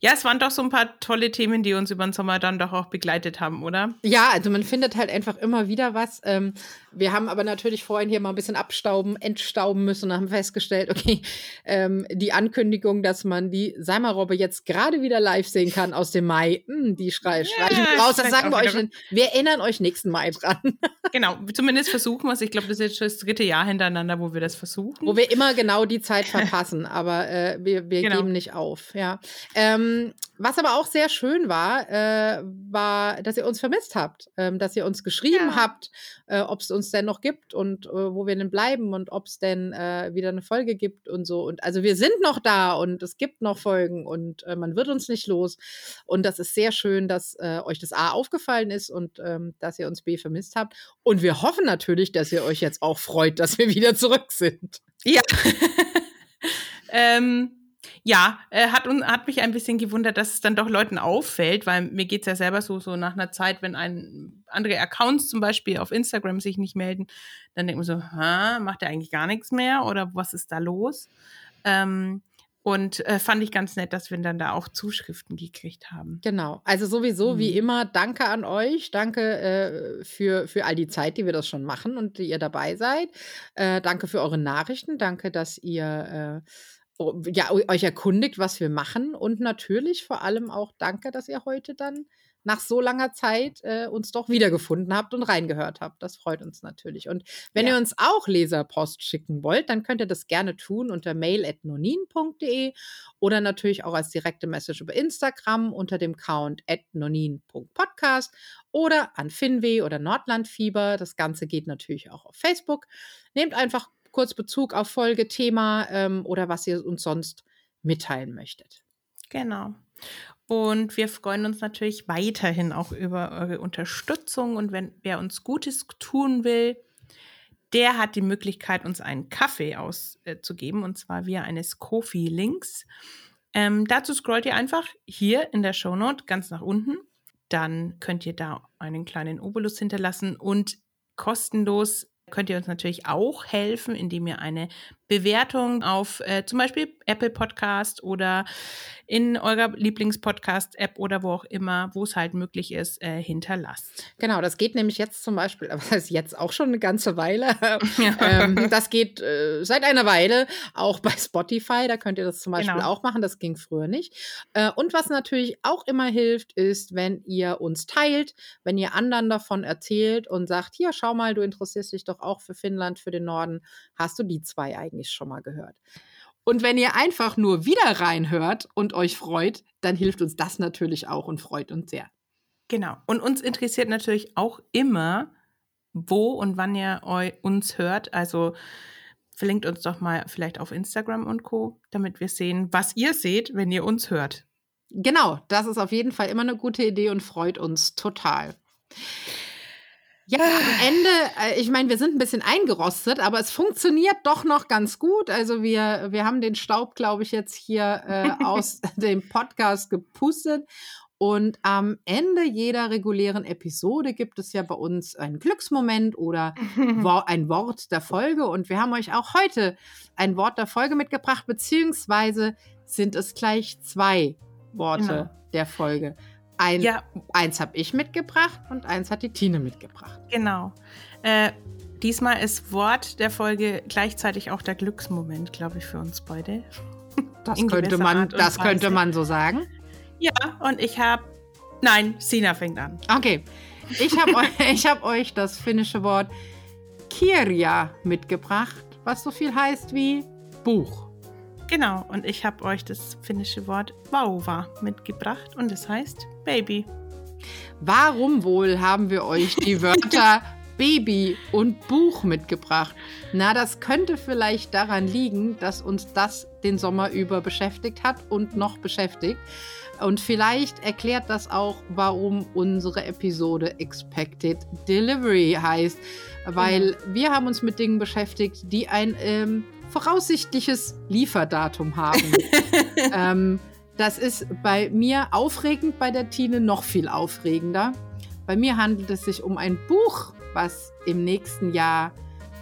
Ja, es waren doch so ein paar tolle Themen, die uns über den Sommer dann doch auch begleitet haben, oder? Ja, also man findet halt einfach immer wieder was. Ähm, wir haben aber natürlich vorhin hier mal ein bisschen abstauben, entstauben müssen und haben festgestellt, okay, ähm, die Ankündigung, dass man die Seimerrobbe jetzt gerade wieder live sehen kann aus dem Mai, mh, die schrei streichen wir raus. Das sagen wir euch. in- Wir erinnern euch nächsten Mai dran, [laughs] Genau, zumindest versuchen wir es. Ich glaube, das ist jetzt schon das dritte Jahr hintereinander, wo wir das versuchen. wo wir immer genau die Zeit verpassen, aber äh, wir, wir Genau. geben nicht auf. Ja. Ähm, was aber auch sehr schön war, äh, war, dass ihr uns vermisst habt, ähm, dass ihr uns geschrieben Ja. habt, äh, ob es uns denn noch gibt und äh, wo wir denn bleiben und ob es denn äh, wieder eine Folge gibt und so. Und also wir sind noch da und es gibt noch Folgen und äh, man wird uns nicht los. Und das ist sehr schön, dass äh, euch das A aufgefallen ist und ähm, dass ihr uns B vermisst habt. Und wir hoffen natürlich, dass ihr euch jetzt auch freut, dass wir wieder zurück sind. Ja. [laughs] ähm, ja, äh, hat, hat mich ein bisschen gewundert, dass es dann doch Leuten auffällt, weil mir geht's ja selber so, so nach einer Zeit, wenn ein, andere Accounts zum Beispiel auf Instagram sich nicht melden, dann denkt man so, ha, macht er eigentlich gar nichts mehr oder was ist da los? Ähm, und äh, fand ich ganz nett, dass wir dann da auch Zuschriften gekriegt haben. Genau. Also sowieso wie Mhm. immer, danke an euch. Danke äh, für, für all die Zeit, die wir das schon machen und die ihr dabei seid. Äh, danke für eure Nachrichten. Danke, dass ihr äh, ja, eu- euch erkundigt, was wir machen. Und natürlich vor allem auch danke, dass ihr heute dann nach so langer Zeit äh, uns doch wiedergefunden habt und reingehört habt. Das freut uns natürlich. Und wenn ja. ihr uns auch Leserpost schicken wollt, dann könnt ihr das gerne tun unter mail.nonin.de oder natürlich auch als direkte Message über Instagram unter dem Account nonin.podcast oder an Finweh oder Nordlandfieber. Das Ganze geht natürlich auch auf Facebook. Nehmt einfach kurz Bezug auf Folge, Thema ähm, oder was ihr uns sonst mitteilen möchtet. Genau. Und wir freuen uns natürlich weiterhin auch über eure Unterstützung. Und wenn wer uns Gutes tun will, der hat die Möglichkeit, uns einen Kaffee auszugeben, äh, und zwar via eines Kofi-Links. Ähm, dazu scrollt ihr einfach hier in der Shownote ganz nach unten. Dann könnt ihr da einen kleinen Obolus hinterlassen und kostenlos könnt ihr uns natürlich auch helfen, indem ihr eine Bewertung auf äh, zum Beispiel Apple Podcast oder in eurer Lieblingspodcast-App oder wo auch immer, wo es halt möglich ist, äh, hinterlasst. Genau, das geht nämlich jetzt zum Beispiel, [laughs] was heißt jetzt auch schon eine ganze Weile. [laughs] ähm, das geht äh, seit einer Weile auch bei Spotify, da könnt ihr das zum Beispiel genau. auch machen, das ging früher nicht. Äh, und was natürlich auch immer hilft, ist, wenn ihr uns teilt, wenn ihr anderen davon erzählt und sagt, hier, schau mal, du interessierst dich doch auch für Finnland, für den Norden, hast du die zwei eigentlich schon mal gehört. Und wenn ihr einfach nur wieder reinhört und euch freut, dann hilft uns das natürlich auch und freut uns sehr. Genau. Und uns interessiert natürlich auch immer, wo und wann ihr uns hört. Also verlinkt uns doch mal vielleicht auf Instagram und Co., damit wir sehen, was ihr seht, wenn ihr uns hört. Genau, das ist auf jeden Fall immer eine gute Idee und freut uns total. Ja, am Ende, äh, ich meine, wir sind ein bisschen eingerostet, aber es funktioniert doch noch ganz gut. Also wir, wir haben den Staub, glaube ich, jetzt hier äh, aus [laughs] dem Podcast gepustet. Und am Ende jeder regulären Episode gibt es ja bei uns einen Glücksmoment oder [laughs] ein Wort der Folge. Und wir haben euch auch heute ein Wort der Folge mitgebracht, beziehungsweise sind es gleich zwei Worte genau. der Folge. Ein, ja. Eins habe ich mitgebracht und eins hat die Tine mitgebracht. Genau. Äh, diesmal ist Wort der Folge gleichzeitig auch der Glücksmoment, glaube ich, für uns beide. Das, [laughs] könnte man, das könnte man so sagen. Ja, und ich habe. Nein, Sina fängt an. Okay. Ich habe [laughs] euch, hab euch das finnische Wort Kirja mitgebracht, was so viel heißt wie Buch. Genau, und ich habe euch das finnische Wort Vauva mitgebracht und es das heißt Baby. Warum wohl haben wir euch die [laughs] Wörter Baby und Buch mitgebracht? Na, das könnte vielleicht daran liegen, dass uns das den Sommer über beschäftigt hat und noch beschäftigt. Und vielleicht erklärt das auch, warum unsere Episode Expected Delivery heißt. Weil mhm. wir haben uns mit Dingen beschäftigt, die ein ähm, voraussichtliches Lieferdatum haben. [laughs] ähm, das ist bei mir aufregend, bei der Tine noch viel aufregender. Bei mir handelt es sich um ein Buch, was im nächsten Jahr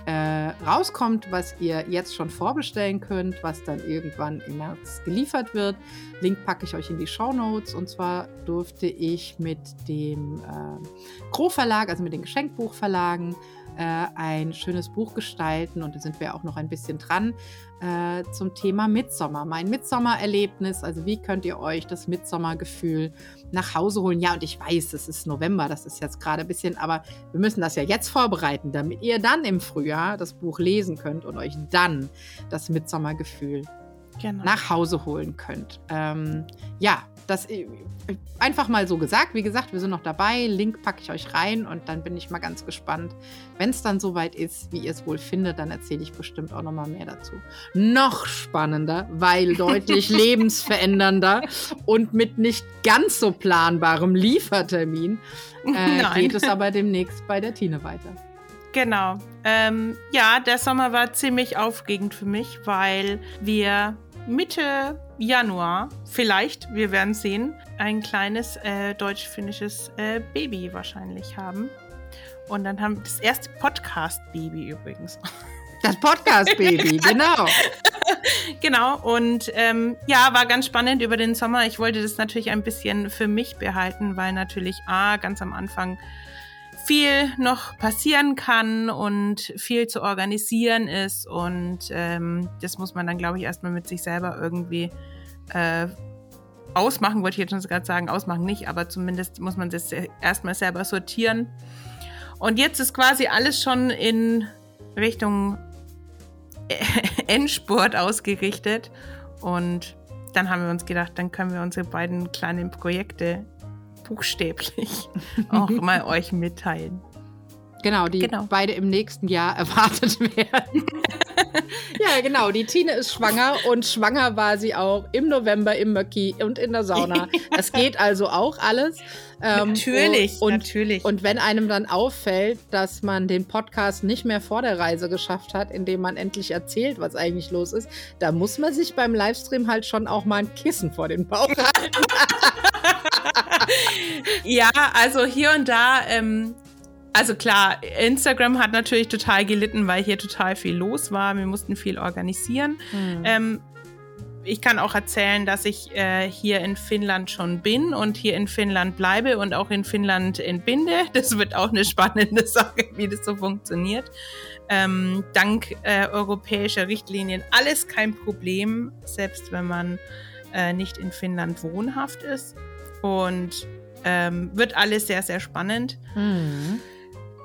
äh, rauskommt, was ihr jetzt schon vorbestellen könnt, was dann irgendwann im März geliefert wird. Link packe ich euch in die Show Notes. Und zwar durfte ich mit dem äh, Gro Verlag, also mit den Geschenkbuchverlagen, äh, ein schönes Buch gestalten und da sind wir auch noch ein bisschen dran äh, zum Thema Mitsommer. Mein Mitsommererlebnis, also wie könnt ihr euch das Mitsommergefühl nach Hause holen? Ja, und ich weiß, es ist November, das ist jetzt gerade ein bisschen, aber wir müssen das ja jetzt vorbereiten, damit ihr dann im Frühjahr das Buch lesen könnt und euch dann das Mitsommergefühl genau. nach Hause holen könnt. Ähm, ja, das äh, einfach mal so gesagt. Wie gesagt, wir sind noch dabei. Link packe ich euch rein und dann bin ich mal ganz gespannt. Wenn es dann soweit ist, wie ihr es wohl findet, dann erzähle ich bestimmt auch noch mal mehr dazu. Noch spannender, weil [laughs] deutlich lebensverändernder und mit nicht ganz so planbarem Liefertermin äh, geht es aber [laughs] demnächst bei der Tine weiter. Genau. Ähm, ja, der Sommer war ziemlich aufregend für mich, weil wir Mitte Januar, vielleicht, wir werden sehen, ein kleines äh, deutsch-finnisches äh, Baby wahrscheinlich haben. Und dann haben das erste Podcast-Baby übrigens. [laughs] Das Podcast-Baby, [laughs] genau. genau, und ähm, ja, war ganz spannend über den Sommer. Ich wollte das natürlich ein bisschen für mich behalten, weil natürlich A, ganz am Anfang viel noch passieren kann und viel zu organisieren ist. Und ähm, das muss man dann, glaube ich, erstmal mit sich selber irgendwie äh, ausmachen, wollte ich jetzt gerade sagen, ausmachen nicht, aber zumindest muss man das erstmal selber sortieren. Und jetzt ist quasi alles schon in Richtung [laughs] Endspurt ausgerichtet. Und dann haben wir uns gedacht, dann können wir unsere beiden kleinen Projekte buchstäblich [laughs] auch mal euch mitteilen. Genau, die genau. beide im nächsten Jahr [laughs] erwartet werden. [laughs] ja, genau. Die Tine ist schwanger und schwanger war sie auch im November im Möcki und in der Sauna. [laughs] Das geht also auch alles. Ähm, natürlich, und, natürlich. Und wenn einem dann auffällt, dass man den Podcast nicht mehr vor der Reise geschafft hat, indem man endlich erzählt, was eigentlich los ist, da muss man sich beim Livestream halt schon auch mal ein Kissen vor den Bauch halten. ja, also hier und da ähm, also klar, Instagram hat natürlich total gelitten, weil hier total viel los war. Wir mussten viel organisieren. Hm. Ähm, ich kann auch erzählen, dass ich äh, hier in Finnland schon bin und hier in Finnland bleibe und auch in Finnland entbinde. [laughs] Das wird auch eine spannende [laughs] Sache, wie das so funktioniert. Ähm, dank äh, europäischer Richtlinien alles kein Problem, selbst wenn man äh, nicht in Finnland wohnhaft ist. Und ähm, wird alles sehr, sehr spannend. Mhm.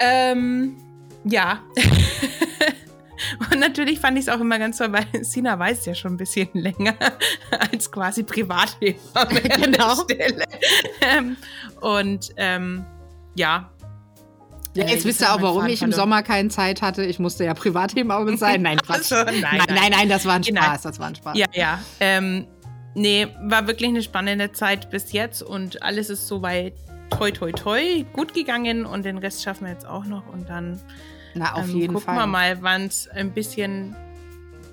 Ähm, ja. [laughs] Und natürlich fand ich es auch immer ganz toll, weil Sina weiß ja schon ein bisschen [laughs] länger als quasi Privathebamme [laughs] genau. Ähm, und ähm, ja. Ja, jetzt äh, wisst ihr auch, warum ich im Sommer keine Zeit hatte. Ich musste ja Privathebamme sein. Nein, Quatsch. Also, nein, nein, nein, nein, das war ein genau. Spaß. Das war ein Spaß. Ja, ja. Ähm, nee, war wirklich eine spannende Zeit bis jetzt und alles ist soweit toi toi toi gut gegangen und den Rest schaffen wir jetzt auch noch und dann Na, auf ähm, jeden gucken Fall. wir mal, wann es ein bisschen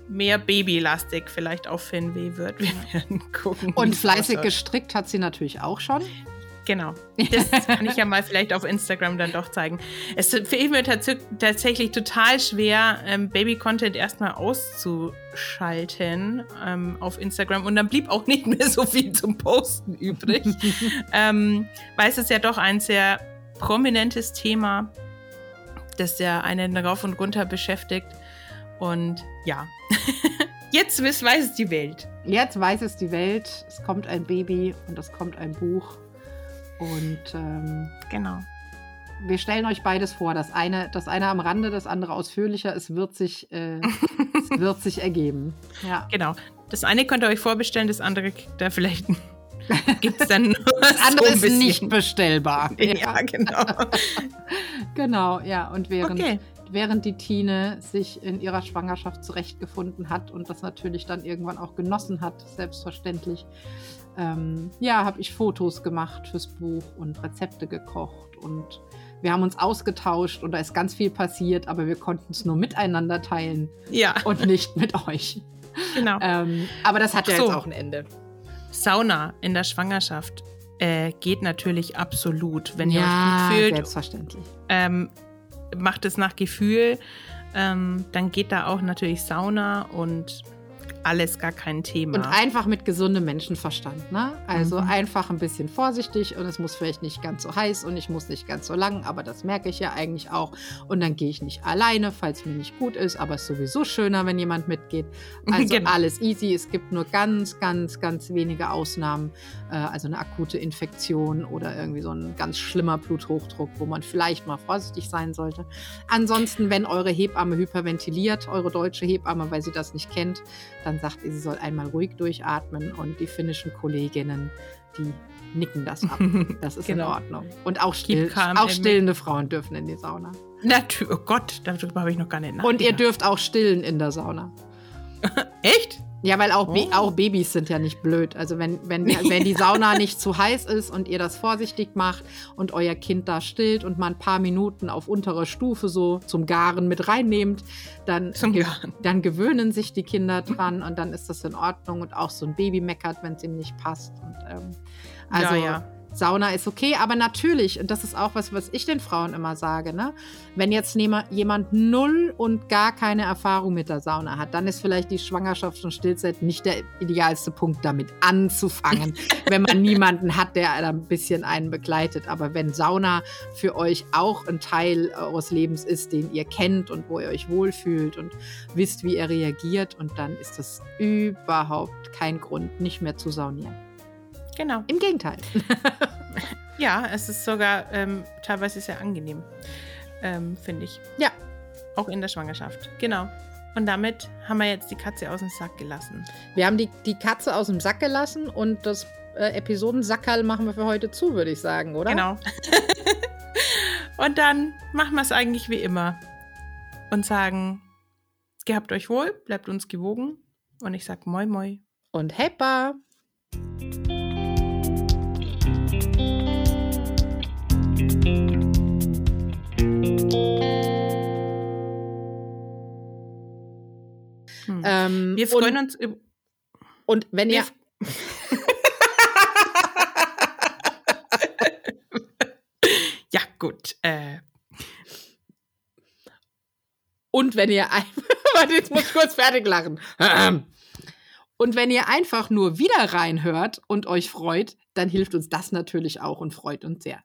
mehr babylastig vielleicht auf Fenweh wird. Wir werden gucken. Und fleißig gestrickt hat sie natürlich auch schon. Genau. Das kann ich ja mal vielleicht auf Instagram dann doch zeigen. Es fällt mir tatsächlich total schwer, ähm, Baby-Content erstmal auszuschalten ähm, auf Instagram. Und dann blieb auch nicht mehr so viel zum Posten übrig. [laughs] ähm, weil es ist ja doch ein sehr prominentes Thema, das ja einen rauf und runter beschäftigt. Und ja, [laughs] jetzt weiß es die Welt. Jetzt weiß es die Welt. Es kommt ein Baby und es kommt ein Buch. Und ähm, genau. Wir stellen euch beides vor. Das eine, das eine am Rande, das andere ausführlicher. Es wird sich, äh, es [laughs] wird sich ergeben. Ja. Genau. Das eine könnt ihr euch vorbestellen, das andere da vielleicht [laughs] gibt es dann Das andere so ist nicht bestellbar. [laughs] Ja, ja genau. genau, ja. Und während, okay. während die Tine sich in ihrer Schwangerschaft zurechtgefunden hat und das natürlich dann irgendwann auch genossen hat, selbstverständlich, ähm, ja, habe ich Fotos gemacht fürs Buch und Rezepte gekocht und wir haben uns ausgetauscht und da ist ganz viel passiert, aber wir konnten es nur miteinander teilen ja. und nicht mit euch. Genau. Ähm, aber das hat ja so. jetzt auch ein Ende. Sauna in der Schwangerschaft äh, geht natürlich absolut, wenn ihr ja, euch gut fühlt. Selbstverständlich. Ähm, macht es nach Gefühl, ähm, dann geht da auch natürlich Sauna und alles gar kein Thema. Und einfach mit gesundem Menschenverstand. Ne? Also mhm. einfach ein bisschen vorsichtig und es muss vielleicht nicht ganz so heiß und ich muss nicht ganz so lang, aber das merke ich ja eigentlich auch. Und dann gehe ich nicht alleine, falls mir nicht gut ist, aber es ist sowieso schöner, wenn jemand mitgeht. [laughs] Also genau. alles easy. Es gibt nur ganz, ganz, ganz wenige Ausnahmen. Äh, also eine akute Infektion oder irgendwie so ein ganz schlimmer Bluthochdruck, wo man vielleicht mal vorsichtig sein sollte. Ansonsten, wenn eure Hebamme hyperventiliert, eure deutsche Hebamme, weil sie das nicht kennt, dann sagt ihr, sie soll einmal ruhig durchatmen und die finnischen Kolleginnen, die nicken das ab. [laughs] Das ist genau. in Ordnung. Und auch, still, auch stillende Frauen dürfen in die Sauna. Natürlich, oh Gott, darüber habe ich noch gar nicht nachgedacht. Und ihr dürft auch stillen in der Sauna. [laughs] Echt? Ja, weil auch, oh. auch Babys sind ja nicht blöd. Also wenn, wenn, wenn die Sauna [laughs] nicht zu heiß ist und ihr das vorsichtig macht und euer Kind da stillt und mal ein paar Minuten auf unterer Stufe so zum Garen mit reinnehmt, dann, dann gewöhnen sich die Kinder dran und dann ist das in Ordnung. Und auch so ein Baby meckert, wenn es ihm nicht passt. Und, ähm, also ja, ja. Sauna ist okay, aber natürlich, und das ist auch was, was ich den Frauen immer sage, ne? wenn jetzt jemand null und gar keine Erfahrung mit der Sauna hat, dann ist vielleicht die Schwangerschaft und Stillzeit nicht der idealste Punkt, damit anzufangen, [laughs] wenn man niemanden hat, der ein bisschen einen begleitet. Aber wenn Sauna für euch auch ein Teil eures Lebens ist, den ihr kennt und wo ihr euch wohlfühlt und wisst, wie er reagiert, und dann ist das überhaupt kein Grund, nicht mehr zu saunieren. Genau. Im Gegenteil. [laughs] Ja, es ist sogar ähm, teilweise sehr angenehm, ähm, finde ich. Ja. Auch in der Schwangerschaft. Genau. Und damit haben wir jetzt die Katze aus dem Sack gelassen. Wir haben die, die Katze aus dem Sack gelassen und das äh, Episodensackerl machen wir für heute zu, würde ich sagen, oder? Genau. [laughs] und dann machen wir es eigentlich wie immer und sagen, gehabt euch wohl, bleibt uns gewogen. Und ich sag moi moi. Und Heppa! Hm. Ähm, wir freuen und, uns über. Und wenn ihr. [laughs] Ja, gut. Äh, Und wenn ihr ein [laughs] Warte, jetzt muss ich kurz fertig lachen. [clears throat] Und wenn ihr einfach nur wieder reinhört und euch freut, dann hilft uns das natürlich auch und freut uns sehr.